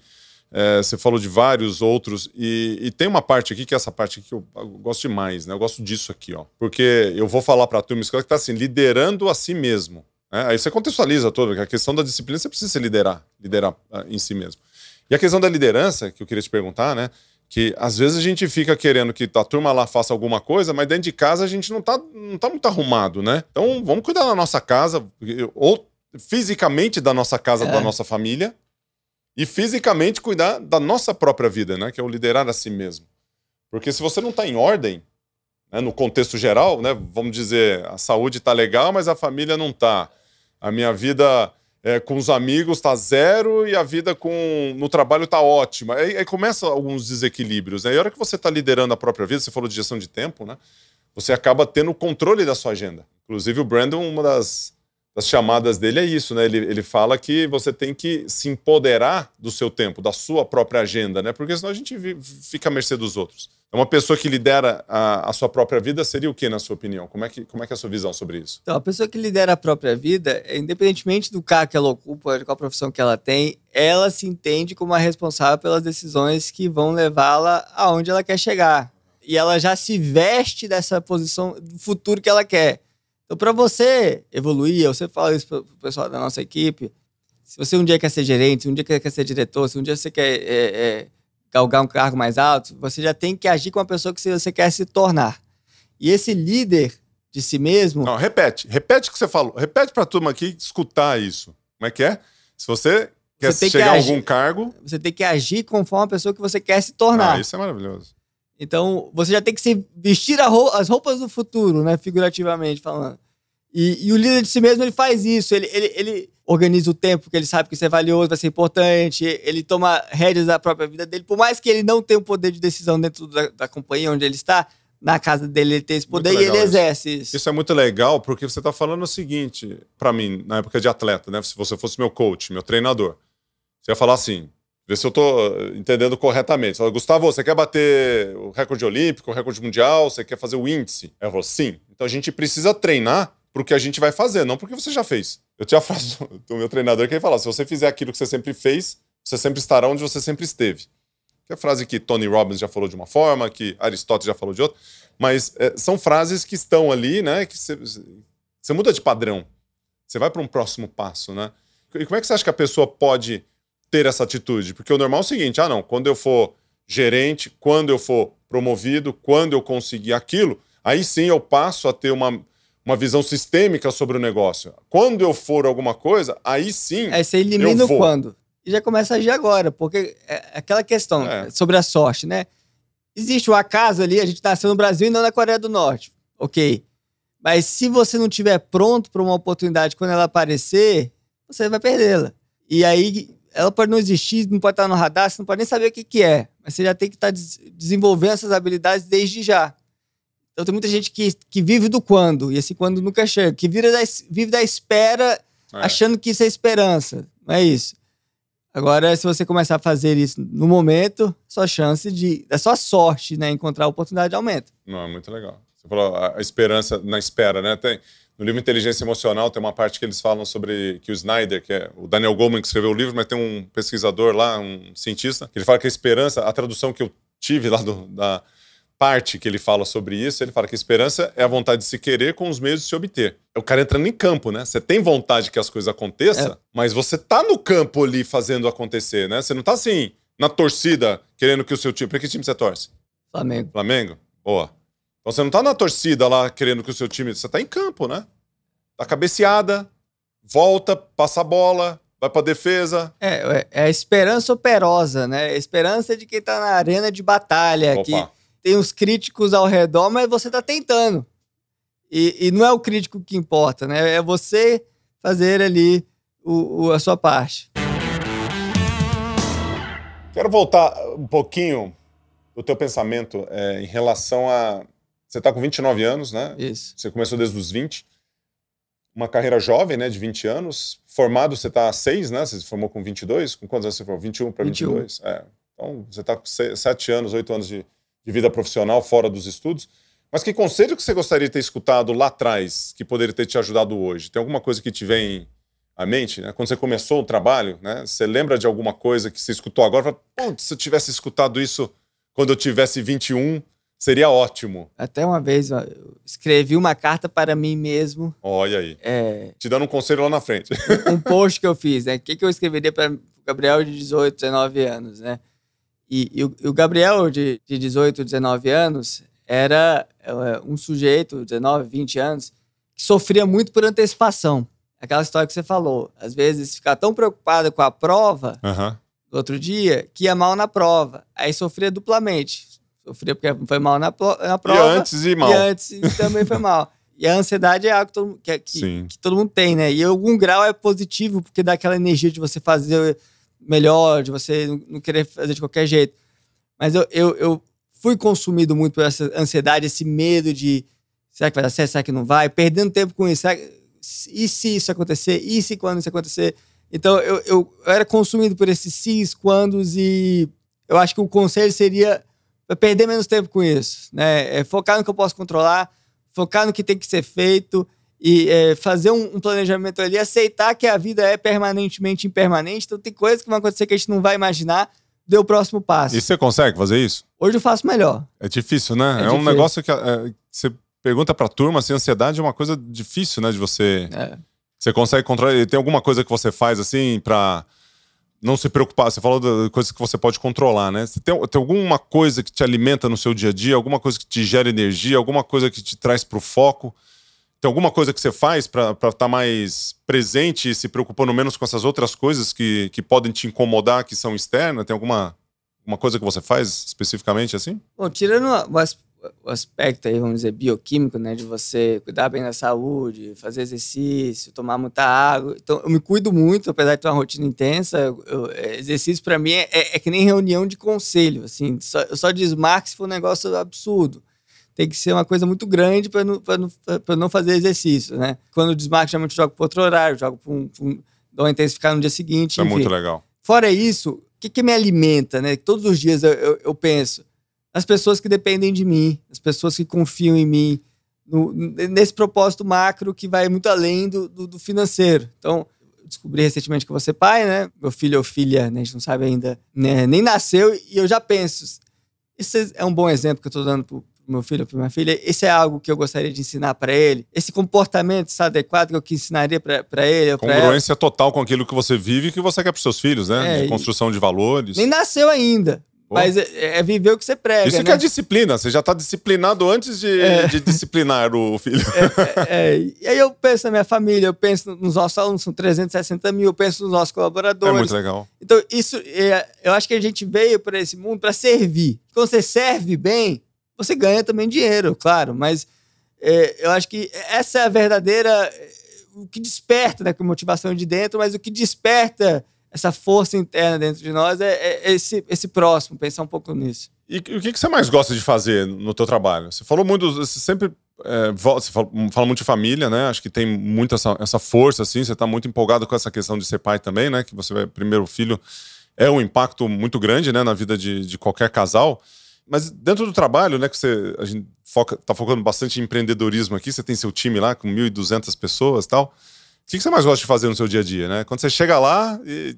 é, você falou de vários outros, e, e, tem uma parte aqui, que é essa parte aqui que eu, eu, gosto demais, né? Eu gosto disso aqui, ó. Porque eu vou falar para a turma que está assim, liderando a si mesmo. Né? Aí você contextualiza todo, que a questão da disciplina você precisa se liderar, liderar uh, em si mesmo. E a questão da liderança, que eu queria te perguntar, né? Que às vezes a gente fica querendo que a turma lá faça alguma coisa, mas dentro de casa a gente não tá, não tá muito arrumado, né? Então vamos cuidar da nossa casa, ou fisicamente da nossa casa, é. da nossa família, e fisicamente cuidar da nossa própria vida, né? Que é o liderar a si mesmo. Porque se você não está em ordem, né, no contexto geral, né, vamos dizer, a saúde está legal, mas a família não está. A minha vida é, com os amigos está zero e a vida com no trabalho está ótima. Aí, aí começa alguns desequilíbrios. Né? E a hora que você está liderando a própria vida, você falou de gestão de tempo, né? Você acaba tendo o controle da sua agenda. Inclusive o Brandon, uma das das chamadas dele é isso, né? Ele, ele fala que você tem que se empoderar do seu tempo, da sua própria agenda, né? Porque senão a gente fica à mercê dos outros. Uma pessoa que lidera a, a, sua própria vida seria o que, na sua opinião? Como é, que, como é que é a sua visão sobre isso? Então, a pessoa que lidera a própria vida, independentemente do cargo que ela ocupa, de qual profissão que ela tem, ela se entende como a responsável pelas decisões que vão levá-la aonde ela quer chegar. E ela já se veste dessa posição do futuro que ela quer. Então, para você evoluir, eu sempre falo isso para o pessoal da nossa equipe. Se você um dia quer ser gerente, se um dia quer ser diretor, se um dia você quer é, é, galgar um cargo mais alto, você já tem que agir com a pessoa que você quer se tornar. E esse líder de si mesmo. Não, repete. Repete o que você falou. Repete para a turma aqui escutar isso. Como é que é? Se você quer você chegar a algum cargo. Você tem que agir conforme a pessoa que você quer se tornar. Ah, isso é maravilhoso. Então, você já tem que se vestir as roupas do futuro, né? Figurativamente falando. E, e, o líder de si mesmo, ele faz isso. Ele, ele, ele organiza o tempo, porque ele sabe que isso é valioso, vai ser importante. Ele toma rédeas da própria vida dele. Por mais que ele não tenha o poder de decisão dentro da, da companhia onde ele está, na casa dele ele tem esse poder e ele exerce isso. Isso é muito legal, porque você está falando o seguinte, para mim, na época de atleta, né? Se você fosse meu coach, meu treinador, você ia falar assim: Ver se eu estou entendendo corretamente. Fala, Gustavo, você quer bater o recorde olímpico, o recorde mundial? Você quer fazer o índice? Eu falo, sim. Então a gente precisa treinar para que a gente vai fazer, não porque você já fez. Eu tinha a frase do meu treinador que ele fala: se você fizer aquilo que você sempre fez, você sempre estará onde você sempre esteve. Que é a frase que Tony Robbins já falou de uma forma, que Aristóteles já falou de outra. Mas é, são frases que estão ali, né? Que você, você muda de padrão. Você vai para um próximo passo, né? E como é que você acha que a pessoa pode ter essa atitude? Porque o normal é o seguinte: ah, não, quando eu for gerente, quando eu for promovido, quando eu conseguir aquilo, aí sim eu passo a ter uma, uma visão sistêmica sobre o negócio. Quando eu for alguma coisa, aí sim. Aí você elimina o quando. E já começa a agir agora, porque é aquela questão é. sobre a sorte, né? Existe o acaso ali, a gente nasceu no Brasil e não na Coreia do Norte. Ok. Mas se você não estiver pronto para uma oportunidade quando ela aparecer, você vai perdê-la. E aí ela pode não existir, não pode estar no radar, você não pode nem saber o que, que é. Mas você já tem que estar desenvolvendo essas habilidades desde já. Então tem muita gente que, que vive do quando, e esse quando nunca chega, que vive da, vive da espera, é. achando que isso é esperança. Não é isso. Agora, se você começar a fazer isso no momento, sua chance de. a sua sorte, né? Encontrar a oportunidade aumenta. Não, é muito legal. Você falou a esperança na espera, né? Tem, no livro Inteligência Emocional tem uma parte que eles falam sobre que o Snyder, que é o Daniel Goleman que escreveu o livro, mas tem um pesquisador lá, um cientista, que ele fala que a esperança, a tradução que eu tive lá do, da parte que ele fala sobre isso, ele fala que a esperança é a vontade de se querer com os meios de se obter. É o cara entrando em campo, né? Você tem vontade que as coisas aconteçam, é. mas você tá no campo ali fazendo acontecer, né? Você não tá assim, na torcida, querendo que o seu time. Pra que time você torce? Flamengo. Flamengo? Boa. Então você não tá na torcida lá querendo que o seu time. Você tá em campo, né? Tá cabeceada, volta, passa a bola, vai pra defesa. É, é, é a esperança operosa, né? A esperança de quem tá na arena de batalha. Opa. Que tem os críticos ao redor, mas você tá tentando. E, e não é o crítico que importa, né? É você fazer ali o, o, a sua parte. Quero voltar um pouquinho do teu pensamento é, em relação a você está com 29 anos, né? Isso. Você começou desde os 20. Uma carreira jovem, né? De 20 anos. Formado, você está há 6, né? Você se formou com 22. Com quantos anos você formou? 21 para 22? É. Então, você está com 7 anos, 8 anos de, de vida profissional fora dos estudos. Mas que conselho que você gostaria de ter escutado lá atrás que poderia ter te ajudado hoje? Tem alguma coisa que te vem à mente? Né? Quando você começou o trabalho, né? você lembra de alguma coisa que você escutou agora? Fala, se eu tivesse escutado isso quando eu tivesse 21, Seria ótimo. Até uma vez eu escrevi uma carta para mim mesmo. Olha aí. É, Te dando um conselho lá na frente. Um post que eu fiz, né? O que, que eu escreveria para o Gabriel de 18, 19 anos, né? E, e, o, e o, Gabriel de, de 18, 19 anos era é, um sujeito, 19, 20 anos, que sofria muito por antecipação. Aquela história que você falou. Às vezes ficar tão preocupado com a prova uhum. do outro dia que ia mal na prova. Aí sofria duplamente Sofria porque foi mal na, na prova. E antes e mal. E antes também foi mal. E a ansiedade é algo que todo, que, que, que, todo mundo tem, né? E algum grau é positivo, porque dá aquela energia de você fazer melhor, de você não querer fazer de qualquer jeito. Mas eu, eu, eu fui consumido muito por essa ansiedade, esse medo de será que vai dar certo, será que não vai? Perdendo tempo com isso. Será, e se isso acontecer? E se quando isso acontecer? Então eu, eu, eu era consumido por esses sis, quandos, e eu acho que o conselho seria perder menos tempo com isso, né? É focar no que eu posso controlar, focar no que tem que ser feito e é, fazer um, um, planejamento ali, aceitar que a vida é permanentemente impermanente, então tem coisas que vão acontecer que a gente não vai imaginar, dê o próximo passo. E você consegue fazer isso? Hoje eu faço melhor. É difícil, né? É, é difícil. um negócio que é, você pergunta pra turma, assim, ansiedade é uma coisa difícil, né, de você... É. Você consegue controlar... Tem alguma coisa que você faz, assim, pra não se preocupar. Você falou de coisas que você pode controlar, né? Você tem, tem alguma coisa que te alimenta no seu dia a dia, alguma coisa que te gera energia, alguma coisa que te traz para o foco? Tem alguma coisa que você faz para estar tá mais presente e se preocupando menos com essas outras coisas que, que podem te incomodar, que são externas? Tem alguma, Uma coisa que você faz especificamente assim? Bom, tirando o aspecto aí, vamos dizer, bioquímico, né? De você cuidar bem da saúde, fazer exercício, tomar muita água. Então, eu me cuido muito, apesar de ter uma rotina intensa. Eu, é, exercício, para mim, é, é, que nem reunião de conselho, assim. Só, eu só desmarco se for um negócio absurdo. Tem que ser uma coisa muito grande para não, não, não fazer exercício, né? Quando eu desmarco, geralmente eu jogo para outro horário, jogo para um, um, dou uma intensificar no dia seguinte. Isso é muito legal. Fora isso, o que, que me alimenta, né? Todos os dias eu, eu, eu penso as pessoas que dependem de mim, as pessoas que confiam em mim, no, nesse propósito macro que vai muito além do, do, do financeiro. Então, descobri recentemente que você pai, né? Meu filho ou filha, né? a gente não sabe ainda, né? nem nasceu, e eu já penso. Isso é um bom exemplo que eu estou dando pro meu filho ou para minha filha. Esse é algo que eu gostaria de ensinar para ele. Esse comportamento está adequado que eu ensinaria para ele. Congruência total com aquilo que você vive e que você quer para seus filhos, né? É, de construção de valores. Nem nasceu ainda. Mas é, é, viver o que você prega. Isso né? que é disciplina. Você já está disciplinado antes de, é. de, disciplinar o filho. É, é, é, e aí eu penso na minha família, eu penso nos nossos alunos, são 360 mil, eu penso nos nossos colaboradores. É muito legal. Então, isso, eu acho que a gente veio para esse mundo para servir. Quando você serve bem, você ganha também dinheiro, claro. Mas eu acho que essa é a verdadeira. O que desperta né, com motivação de dentro, mas o que desperta essa força interna dentro de nós é, é esse, esse próximo, pensar um pouco nisso. E, o que, que você mais gosta de fazer no teu trabalho? Você falou muito, você sempre é, você fala, fala, muito de família, né? Acho que tem muita essa, essa força, assim. Você está muito empolgado com essa questão de ser pai também, né? Que você vai, primeiro filho é um impacto muito grande, né? Na vida de, de qualquer casal. Mas dentro do trabalho, né? Que você, a gente foca, tá focando bastante em empreendedorismo aqui. Você tem seu time lá com 1.200 pessoas tal. O que você mais gosta de fazer no seu dia a dia, né? Quando você chega lá e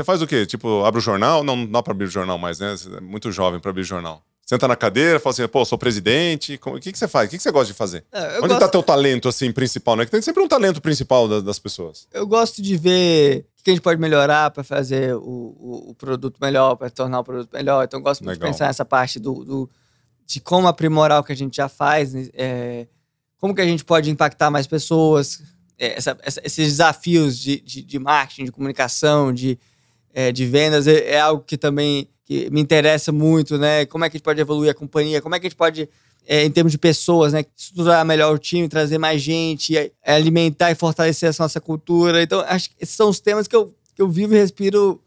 você faz o quê? Tipo, abre o jornal? Não, não dá para abrir o jornal mais, né? Você é muito jovem para abrir o jornal. Senta na cadeira, fala assim, pô, sou presidente. O que, que você faz? O que, que você gosta de fazer? É, Onde gosto... tá teu talento, assim, principal, né? Que tem sempre um talento principal da, das pessoas. Eu gosto de ver o que a gente pode melhorar para fazer o, o, o, produto melhor, para tornar o produto melhor. Então, eu gosto muito Legal. de pensar nessa parte do, do, de como aprimorar o que a gente já faz, né? é, como que a gente pode impactar mais pessoas, é, essa, essa, esses desafios de, de, de marketing, de comunicação, de é, de vendas é, é, algo que também que me interessa muito, né? Como é que a gente pode evoluir a companhia? Como é que a gente pode, é, em termos de pessoas, né? Estruturar melhor o time, trazer mais gente, é, alimentar e fortalecer essa nossa cultura. Então, acho que esses são os temas que eu, que eu vivo e respiro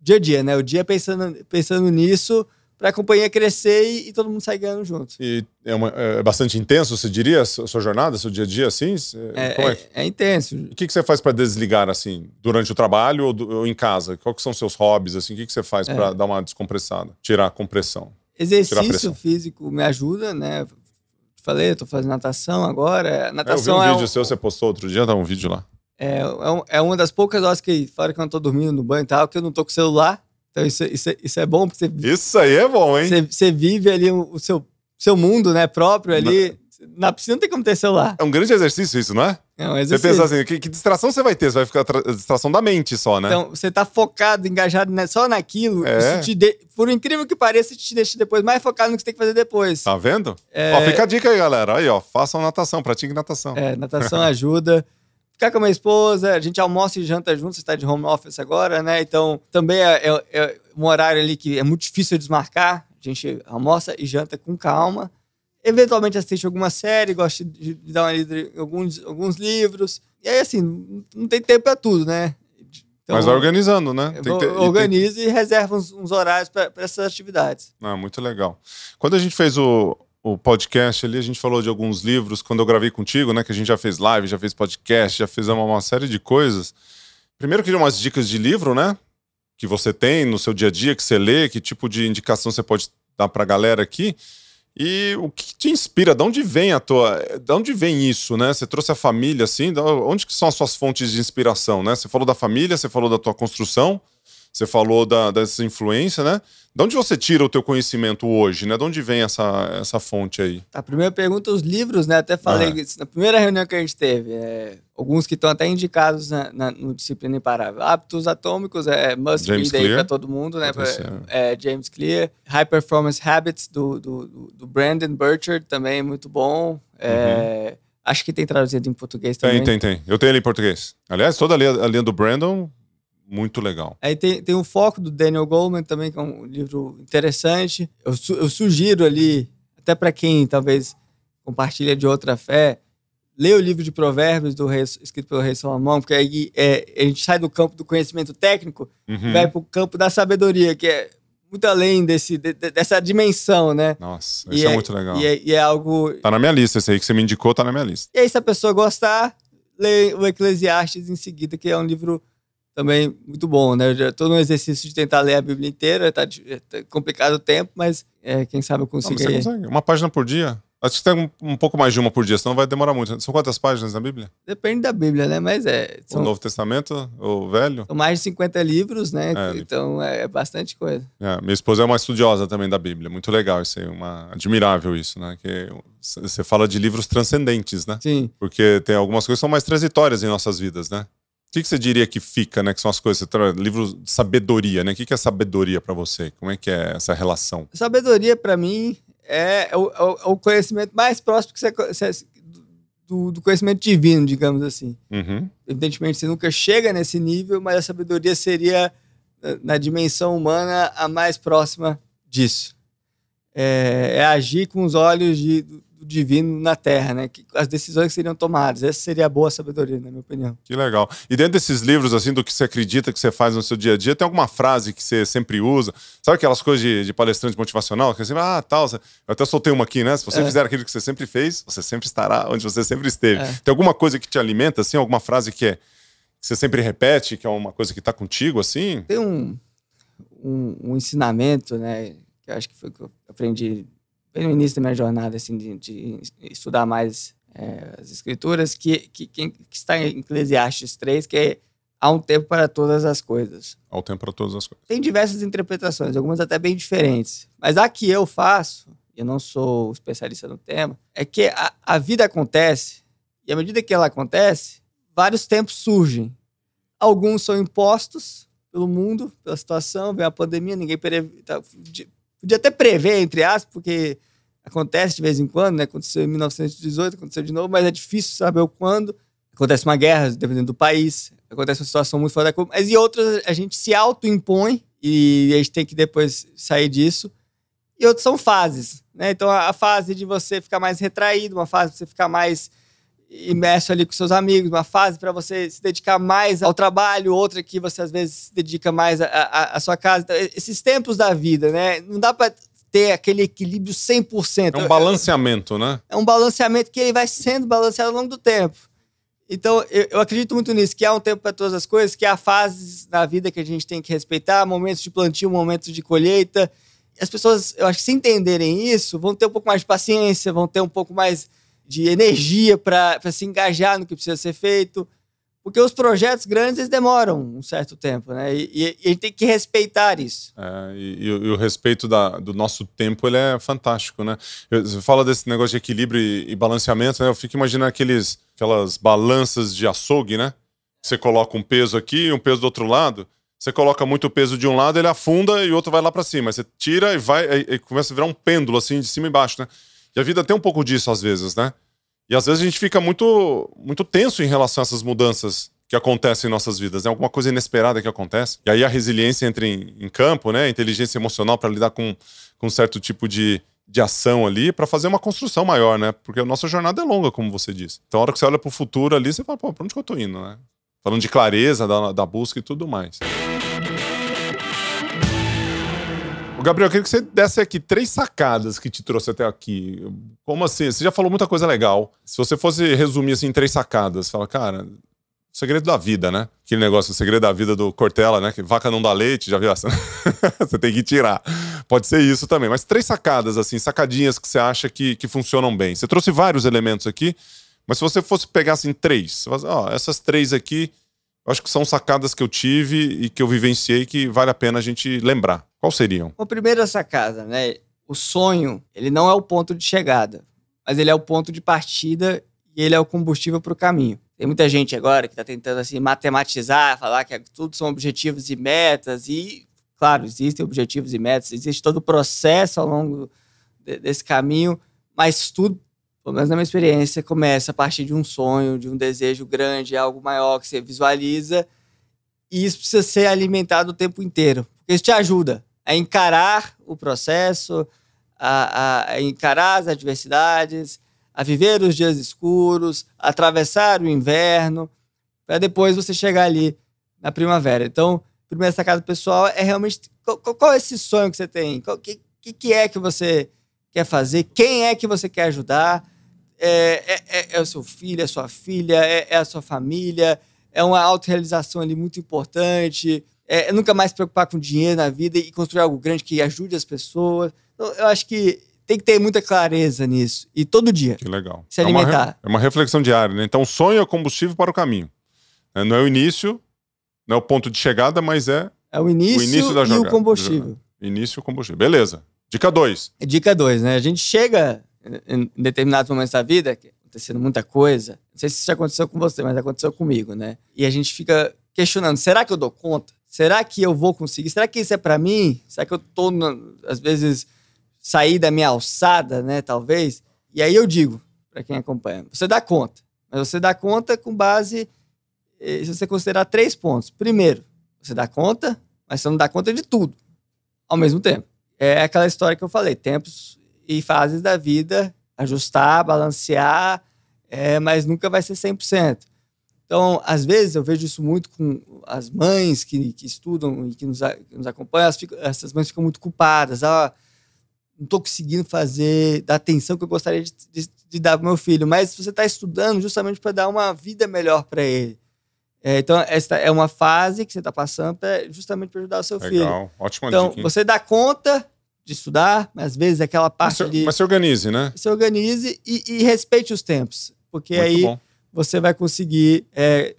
dia a dia, né? O dia pensando, pensando nisso para a companhia crescer e, e, todo mundo sair ganhando junto. E é, uma, é, bastante intenso, você diria, a sua jornada, seu dia a dia, assim? É, é, é, é intenso. o que, que você faz para desligar, assim, durante o trabalho ou, do, ou, em casa? Quais são seus hobbies, assim? O que, que você faz para é. dar uma descompressada, tirar a compressão? Exercício físico me ajuda, né? Falei, eu tô fazendo natação agora. Natação eu vi um vídeo seu, você postou outro dia, dá um vídeo lá. É, é, uma das poucas horas que, fora que eu não tô dormindo no banho e tal, que eu não tô com celular, então isso, isso, isso é bom porque você. Isso aí é bom, hein? Você, você vive ali o, o, seu, seu mundo, né, próprio ali. Na piscina não tem como ter celular. É um grande exercício isso, não é? É um exercício. Você pensa assim, que, que distração você vai ter? Você vai ficar distração da mente só, né? Então, você tá focado, engajado só naquilo. É. De... Por incrível que pareça, te deixa depois mais focado no que você tem que fazer depois. Tá vendo? É... Ó, fica a dica aí, galera. Aí, ó, façam natação, pratiquem natação. É, natação ajuda ficar com a minha esposa, a gente almoça e janta junto, você está de home office agora, né? Então, também é, é, é, um horário ali que é muito difícil de desmarcar. A gente almoça e janta com calma. Eventualmente assiste alguma série, gosta de, dar uma lida em alguns, alguns livros. E aí, assim, não tem tempo para tudo, né? Então, Mas organizando, né? Tem ter, organiza e, tem... e reserva uns, uns horários para essas atividades. Ah, muito legal. Quando a gente fez o, o podcast ali, a gente falou de alguns livros, quando eu gravei contigo, né? Que a gente já fez live, já fez podcast, já fez uma, série de coisas. Primeiro, queria umas dicas de livro, né? Que você tem no seu dia a dia, que você lê, que tipo de indicação você pode dar pra galera aqui. E o que te inspira? De onde vem a tua. De onde vem isso, né? Você trouxe a família, assim? Onde que são as suas fontes de inspiração, né? Você falou da família, você falou da tua construção. Você falou da, dessa influência, né? De onde você tira o teu conhecimento hoje, né? De onde vem essa, essa fonte aí? A primeira pergunta, os livros, né? Até falei ah. na primeira reunião que a gente teve. É, alguns que estão até indicados na, na, no Disciplina Imparável. Hábitos Atômicos, é must James read aí para todo mundo, né? Pra, é, James Clear. High Performance Habits, do, do, do Brandon Burchard, também muito bom. É, uhum. Acho que tem traduzido em português também. Tem, tem, tem. Eu tenho ali em português. Aliás, toda a linha, a linha do Brandon Muito legal. Aí tem, tem o foco do Daniel Goleman também, que é um livro interessante. Eu, su eu sugiro ali, até para quem talvez compartilha de outra fé, ler o livro de Provérbios do rei, escrito pelo rei Salomão, porque aí é, a gente sai do campo do conhecimento técnico uhum. vai para o campo da sabedoria, que é muito além desse, de, dessa dimensão, né? Nossa, isso é, é, muito legal. E é, e é, algo. Tá na minha lista, esse aí que você me indicou, tá na minha lista. E aí, se a pessoa gostar, lê o Eclesiastes em seguida, que é um livro também muito bom, né? Eu já tô no exercício de tentar ler a Bíblia inteira, tá, tá complicado o tempo, mas é, quem sabe eu consigo. Não, consegue. Uma página por dia? Acho que tem um, um, pouco mais de uma por dia, senão vai demorar muito. São quantas páginas na Bíblia? Depende da Bíblia, né? Mas é. São, o Novo Testamento, o Velho? São mais de 50 livros, né? É, então é bastante coisa. É, minha esposa é uma estudiosa também da Bíblia. Muito legal isso aí, uma, admirável isso, né? Que você fala de livros transcendentes, né? Sim. Porque tem algumas coisas que são mais transitórias em nossas vidas, né? O que, que você diria que fica, né? Que são as coisas. Livro de sabedoria, né? O que, que é sabedoria para você? Como é que é essa relação? Sabedoria, para mim, é, é, o, é o, conhecimento mais próximo que você, você do, do, conhecimento divino, digamos assim. Uhum. Evidentemente, você nunca chega nesse nível, mas a sabedoria seria, na, na dimensão humana, a mais próxima disso. É, é, agir com os olhos de, do divino na Terra, né? Que, as decisões que seriam tomadas. Essa seria a boa sabedoria, na minha opinião. Que legal. E dentro desses livros, assim, do que você acredita que você faz no seu dia a dia, tem alguma frase que você sempre usa? Sabe aquelas coisas de, de palestrante motivacional? Que você sempre, ah, tal. Eu até soltei uma aqui, né? Se você é. fizer aquilo que você sempre fez, você sempre estará onde você sempre esteve. É. Tem alguma coisa que te alimenta, assim? Alguma frase que, é, que você sempre repete, que é uma coisa que está contigo, assim? Tem um, um, um ensinamento, né? Que eu acho que foi que eu aprendi bem no início da minha jornada, assim, de, de estudar mais é, as escrituras, que, que, que, está em Eclesiastes 3, que é há um tempo para todas as coisas. Há um tempo para todas as coisas. Tem diversas interpretações, algumas até bem diferentes. Mas a que eu faço, eu não sou especialista no tema, é que a, a vida acontece, e à medida que ela acontece, vários tempos surgem. Alguns são impostos pelo mundo, pela situação, vem a pandemia, ninguém tá, podia até prever, entre aspas, porque acontece de vez em quando, né? Aconteceu em 1918, aconteceu de novo, mas é difícil saber o quando. Acontece uma guerra, dependendo do país, acontece uma situação muito fora da curva, mas em outras a gente se auto-impõe e a gente tem que depois sair disso. E outras são fases, né? Então a fase de você ficar mais retraído, uma fase de você ficar mais imerso ali com seus amigos, uma fase para você se dedicar mais ao trabalho, outra que você às vezes se dedica mais à sua casa. Então, esses tempos da vida, né? Não dá para ter aquele equilíbrio 100%. É um balanceamento, né? É um balanceamento que ele vai sendo balanceado ao longo do tempo. Então, eu, eu acredito muito nisso, que há um tempo para todas as coisas, que há fases da vida que a gente tem que respeitar, momentos de plantio, momentos de colheita. As pessoas, eu acho que se entenderem isso, vão ter um pouco mais de paciência, vão ter um pouco mais de energia para se engajar no que precisa ser feito. Porque os projetos grandes eles demoram um certo tempo, né? E, e, e tem que respeitar isso. É, e, e, o respeito da, do nosso tempo ele é fantástico, né? Eu, você fala desse negócio de equilíbrio e, balanceamento, né? Eu fico imaginando aqueles, aquelas balanças de açougue, né? Você coloca um peso aqui e um peso do outro lado. Você coloca muito peso de um lado, ele afunda e o outro vai lá para cima. Você tira e vai e começa a virar um pêndulo assim de cima e embaixo, né? A vida tem um pouco disso às vezes, né? E às vezes a gente fica muito, muito tenso em relação a essas mudanças que acontecem em nossas vidas, né? Alguma coisa inesperada que acontece. E aí a resiliência entra em, em campo, né? A inteligência emocional para lidar com, com um certo tipo de, de ação ali para fazer uma construção maior, né? Porque a nossa jornada é longa, como você disse. Então, a hora que você olha para o futuro ali, você fala, pô, pra onde que eu tô indo, né? Falando de clareza da, da busca e tudo mais. Gabriel, eu queria que você desse aqui três sacadas que te trouxe até aqui. Como assim? Você já falou muita coisa legal. Se você fosse resumir assim em três sacadas, fala, cara, segredo da vida, né? Aquele negócio, o segredo da vida do Cortella, né? Que vaca não dá leite, já viu essa? você tem que tirar. Pode ser isso também. Mas três sacadas, assim, sacadinhas que você acha que, que funcionam bem. Você trouxe vários elementos aqui, mas se você fosse pegar assim três, fala, ó, essas três aqui, acho que são sacadas que eu tive e que eu vivenciei que vale a pena a gente lembrar. Qual seriam? A primeira sacada, né? O sonho, ele não é o ponto de chegada, mas ele é o ponto de partida e ele é o combustível para o caminho. Tem muita gente agora que está tentando assim matematizar, falar que tudo são objetivos e metas e, claro, existem objetivos e metas, existe todo o processo ao longo de, desse caminho, mas tudo, pelo menos na minha experiência, começa a partir de um sonho, de um desejo grande, algo maior que você visualiza E isso precisa ser alimentado o tempo inteiro. Porque isso te ajuda a encarar o processo, a, a, a encarar as adversidades, a viver os dias escuros, a atravessar o inverno, para depois você chegar ali na primavera. Então, primeira sacada pessoal é realmente qual, qual, é esse sonho que você tem? O que, que, que, é que você quer fazer? Quem é que você quer ajudar? É, é, é, é o seu filho, é a sua filha, é, é a sua família, é uma autorrealização ali muito importante. É, é, nunca mais se preocupar com dinheiro na vida e construir algo grande que ajude as pessoas. Então, eu acho que tem que ter muita clareza nisso. E todo dia. Que legal. Se alimentar. É uma, é uma reflexão diária, né? Então, sonho é combustível para o caminho. É, não é o início, não é o ponto de chegada, mas é. É o início, o início da jogada. e o combustível. Início e combustível. Beleza. Dica 2. Dica 2, né? A gente chega em determinados momentos da vida, acontecendo muita coisa. Não sei se isso já aconteceu com você, mas aconteceu comigo, né? E a gente fica questionando: será que eu dou conta? Será que eu vou conseguir? Será que isso é para mim? Será que eu tô, às vezes, sair da minha alçada, né? Talvez. E aí eu digo, para quem acompanha, você dá conta. Mas você dá conta com base, eh, se você considerar três pontos. Primeiro, você dá conta, mas você não dá conta de tudo ao mesmo tempo. É aquela história que eu falei, tempos e fases da vida, ajustar, balancear, é, mas nunca vai ser 100%. Então, às vezes, eu vejo isso muito com as mães que, que estudam e que nos, que nos acompanham, ficam, essas mães ficam muito culpadas. Ah, não estou conseguindo fazer, dar atenção que eu gostaria de, de, de dar para meu filho. Mas você está estudando justamente para dar uma vida melhor para ele. É, então, essa é uma fase que você está passando pra, justamente para ajudar o seu Legal. filho. Ótima Então, dica, você dá conta de estudar, mas às vezes é aquela parte mas de... Mas se organize, né? Se organize e, e respeite os tempos. Porque Muito aí bom. você vai conseguir é,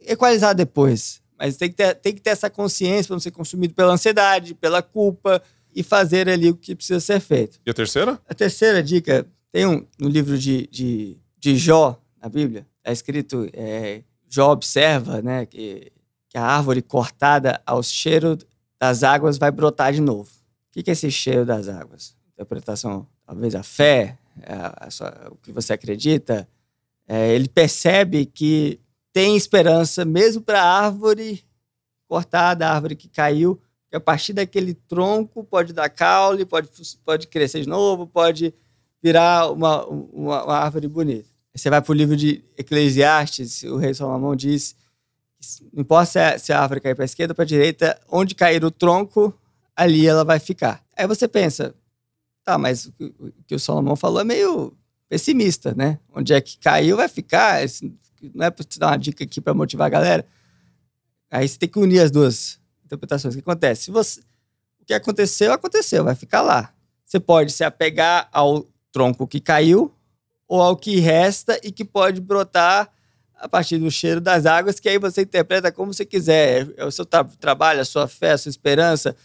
equalizar depois. Mas tem que ter, tem que ter essa consciência para não ser consumido pela ansiedade, pela culpa e fazer ali o que precisa ser feito. E a terceira? A terceira dica, tem um no livro de, de, de Jó, na Bíblia, está escrito: é, Jó observa né, que, que a árvore cortada ao cheiro das águas vai brotar de novo. O que é esse cheiro das águas? Interpretação, talvez a fé, a, a sua, o que você acredita. É, ele percebe que tem esperança, mesmo para a árvore cortada, a árvore que caiu, que a partir daquele tronco pode dar caule, pode, pode crescer de novo, pode virar uma, uma, uma árvore bonita. Você vai para o livro de Eclesiastes, o rei Salomão diz: não importa se a, árvore cair para a esquerda ou para a direita, onde cair o tronco, ali ela vai ficar. Aí você pensa, tá, mas o que o Salomão falou é meio pessimista, né? Onde é que caiu, vai ficar. Não é para te dar uma dica aqui para motivar a galera. Aí você tem que unir as duas interpretações. O que acontece? Se você, o que aconteceu, aconteceu, vai ficar lá. Você pode se apegar ao tronco que caiu ou ao que resta e que pode brotar a partir do cheiro das águas, que aí você interpreta como você quiser. É o seu tra trabalho, a sua fé, a sua esperança,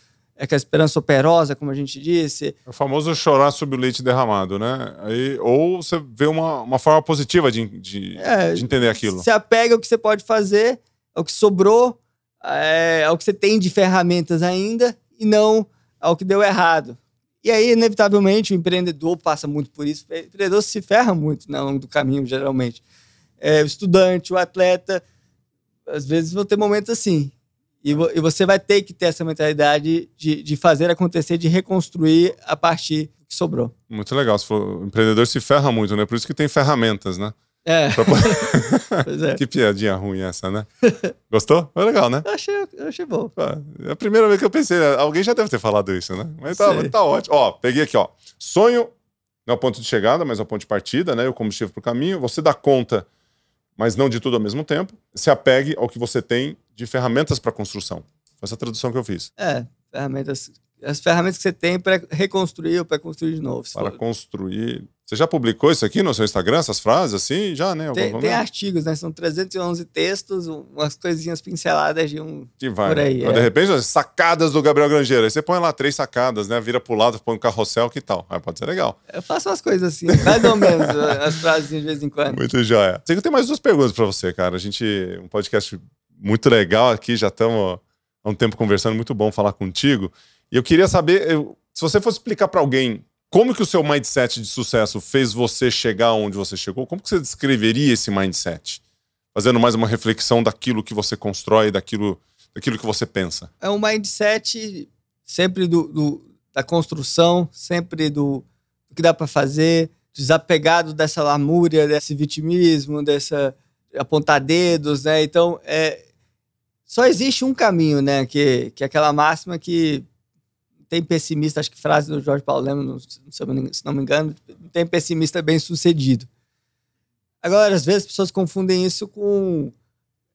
é que a esperança operosa, como a gente disse. É o famoso chorar sobre o leite derramado, né? Aí, ou você vê uma, uma forma positiva de, de, é, de entender aquilo. Se apega ao que você pode fazer, ao que sobrou, é, ao que você tem de ferramentas ainda, e não ao que deu errado. E aí, inevitavelmente, o empreendedor passa muito por isso. O empreendedor se ferra muito né, ao longo do caminho, geralmente. É, o estudante, o atleta, às vezes vão ter momentos assim. E, vo e você vai ter que ter essa mentalidade de, de fazer acontecer, de reconstruir a partir do que sobrou. Muito legal. For, o empreendedor se ferra muito, né? Por isso que tem ferramentas, né? É. pois é. que piadinha ruim essa, né? Gostou? Foi legal, né? Eu achei, eu achei bom. É a primeira vez que eu pensei, alguém já deve ter falado isso, né? Mas tá, tá ótimo. Ó, peguei aqui, ó. Sonho não é o ponto de chegada, mas é o ponto de partida, né? O combustível para o caminho. Você dá conta, mas não de tudo ao mesmo tempo. Se apegue ao que você tem de ferramentas para construção. Foi essa tradução que eu fiz. É, ferramentas as ferramentas que você tem para reconstruir ou para construir de novo. Para for. construir. Você já publicou isso aqui no seu Instagram, essas frases assim? Já, né? Tem, tem artigos, né? São 311 textos, umas coisinhas pinceladas de um. Que vai. Por né? aí. Né? É. De repente, sacadas do Gabriel Grangeiro. Aí você põe lá três sacadas, né? Vira pro lado, põe um carrossel, que tal? Aí pode ser legal. Eu faço umas coisas assim, mais ou menos, as frases de vez em quando. Muito joia. Sei que eu tenho mais duas perguntas para você, cara. A gente. Um podcast muito legal aqui, já estamos há um tempo conversando, muito bom falar contigo. E eu queria saber, eu, se você fosse explicar para alguém como que o seu mindset de sucesso fez você chegar onde você chegou, como que você descreveria esse mindset? fazendo mais uma reflexão daquilo que você constrói, daquilo, daquilo que você pensa? É um mindset sempre do, do da construção, sempre do, do que dá para fazer, desapegado dessa lamúria, desse vitimismo, dessa apontar dedos, né? Então, é, só existe um caminho, né? Que, que é aquela máxima que tem pessimista, acho que frase do Jorge Paulo Lemos, se não me engano, tem pessimista bem sucedido. Agora, às vezes, as pessoas confundem isso com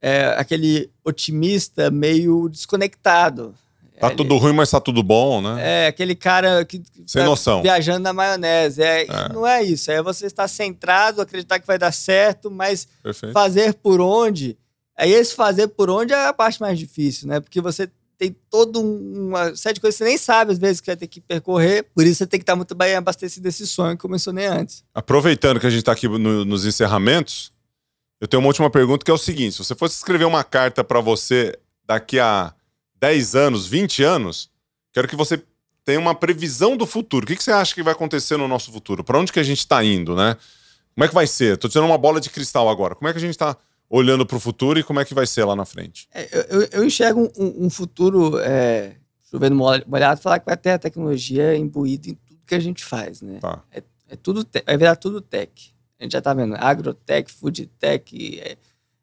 é, aquele otimista meio desconectado. Tá é, tudo ruim, mas tá tudo bom, né? É, aquele cara que Sem tá noção. viajando na maionese. É, é, Não é isso. É você estar centrado, acreditar que vai dar certo, mas Perfeito. fazer por onde. Aí esse fazer por onde é a parte mais difícil, né? Porque você tem toda uma série de coisas que você nem sabe, às vezes, que vai ter que percorrer. Por isso você tem que estar muito bem abastecido desse sonho que eu mencionei antes. Aproveitando que a gente está aqui no, nos encerramentos, eu tenho uma última pergunta que é o seguinte: se você fosse escrever uma carta para você daqui a 10 anos, 20 anos, quero que você tenha uma previsão do futuro. O que, que você acha que vai acontecer no nosso futuro? Para onde que a gente está indo, né? Como é que vai ser? Estou tirando uma bola de cristal agora. Como é que a gente está olhando para o futuro e como é que vai ser lá na frente? É, eu, eu, enxergo um, um futuro, é, chovendo molhado, falar que vai ter a tecnologia imbuída em tudo que a gente faz, né? Tá. É, é, tudo vai virar tudo tech. A gente já está vendo agrotech, foodtech, é,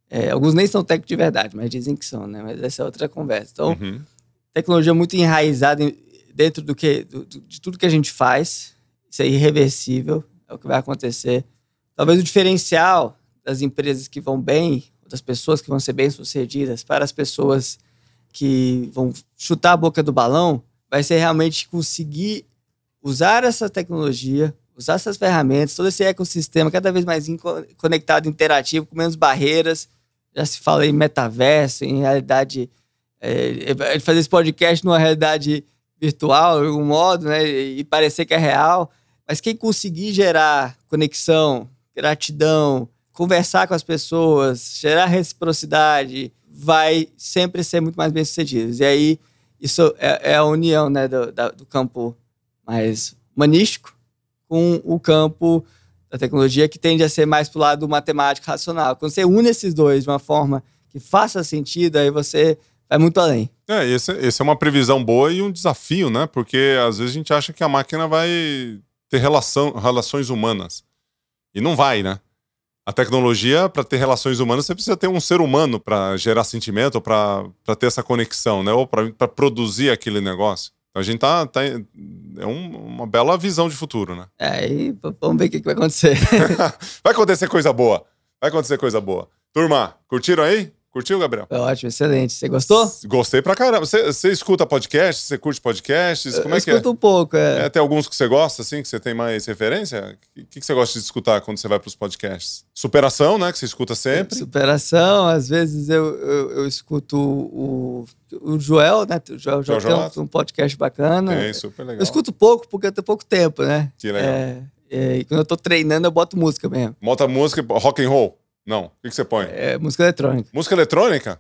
é, alguns nem são tech de verdade, mas dizem que são, né? Mas essa é outra conversa. Então, uhum. tecnologia muito enraizada dentro do que, do, de tudo que a gente faz. Isso é irreversível, é o que vai acontecer. Talvez o diferencial das empresas que vão bem, das pessoas que vão ser bem-sucedidas, para as pessoas que vão chutar a boca do balão, vai ser realmente conseguir usar essa tecnologia, usar essas ferramentas, todo esse ecossistema cada vez mais conectado, interativo, com menos barreiras. Já se fala em metaverso, em realidade. É, fazer esse podcast numa realidade virtual, de algum modo, né? E parecer que é real. Mas quem conseguir gerar conexão, gratidão, conversar com as pessoas, gerar reciprocidade, vai sempre ser muito mais bem sucedido. E aí, isso é, é a união né, do, da, do campo mais humanístico com o campo da tecnologia que tende a ser mais para o lado matemático racional. Quando você une esses dois de uma forma que faça sentido, aí você vai muito além. É, esse, esse é uma previsão boa e um desafio, né? Porque às vezes a gente acha que a máquina vai ter relação, relações humanas. E não vai, né? A tecnologia, para ter relações humanas, você precisa ter um ser humano para gerar sentimento, para ter essa conexão, né? Ou para produzir aquele negócio. Então a gente tá. tá é um, uma bela visão de futuro, né? É, e vamos ver o que, que vai acontecer. vai acontecer coisa boa. Vai acontecer coisa boa. Turma, curtiram aí? Curtiu, Gabriel? Foi ótimo, excelente. Você gostou? Gostei pra caramba. Você, você escuta podcast? Você curte podcasts? Como eu é que é? escuto um pouco, é. é. Tem alguns que você gosta, assim, que você tem mais referência? O que, que você gosta de escutar quando você vai pros podcasts? Superação, né? Que você escuta sempre. Superação, às vezes eu, eu, eu escuto o, o Joel, né? O Joel, Joel tem um, um podcast bacana. É, super legal. Eu escuto pouco porque eu tenho pouco tempo, né? Que legal. É, é, e quando eu tô treinando, eu boto música mesmo. Bota música, rock and roll? Não. O que, que você põe? É música eletrônica. Música eletrônica?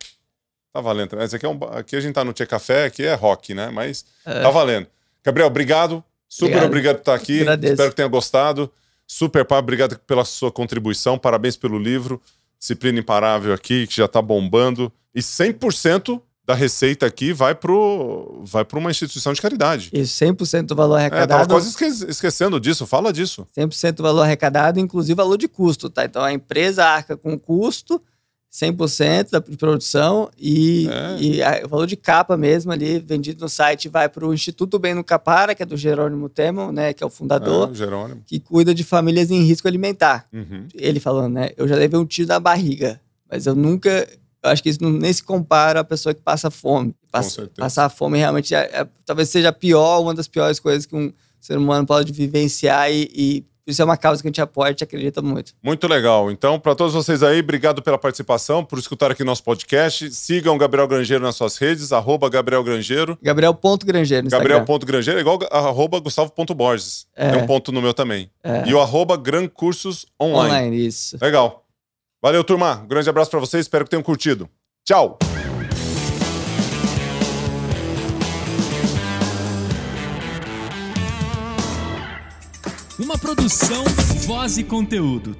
Tá valendo. Esse aqui, é um, aqui a gente tá no Tia Café, aqui é rock, né? Mas é. tá valendo. Gabriel, obrigado. Super obrigado, obrigado por estar aqui. Agradeço. Espero que tenha gostado. Super, pá, obrigado pela sua contribuição. Parabéns pelo livro. Disciplina Imparável aqui, que já tá bombando. E 100% da receita aqui vai para vai uma instituição de caridade. Isso, 100% do valor arrecadado. É, tava quase esquecendo disso, fala disso. 100% do valor arrecadado, inclusive valor de custo, tá? Então a empresa arca com custo 100% da produção e, é. e a, o valor de capa mesmo ali, vendido no site, vai para o Instituto Beno Capara, que é do Jerônimo Temel, né, que é o fundador, é, que cuida de famílias em risco alimentar. Uhum. Ele falando, né, eu já levei um tiro na barriga, mas eu nunca, eu acho que isso não, nem se compara à pessoa que passa fome. Passa, passar fome realmente é, é, talvez seja a pior, uma das piores coisas que um ser humano pode vivenciar e, e isso é uma causa que a gente apoia, gente acredita muito. Muito legal. Então, para todos vocês aí, obrigado pela participação, por escutar aqui nosso podcast. Sigam Gabriel Grangeiro nas suas redes, arroba Gabriel Grangeiro. Gabriel.grangeiro Gabriel.grangeiro é igual arroba Gustavo.borges. É. Tem um ponto no meu também. É. E o arroba Gran Cursos Online. Online, isso. Legal. Valeu, turma. Um grande abraço para vocês, espero que tenham curtido. Tchau! Uma produção, voz e conteúdo.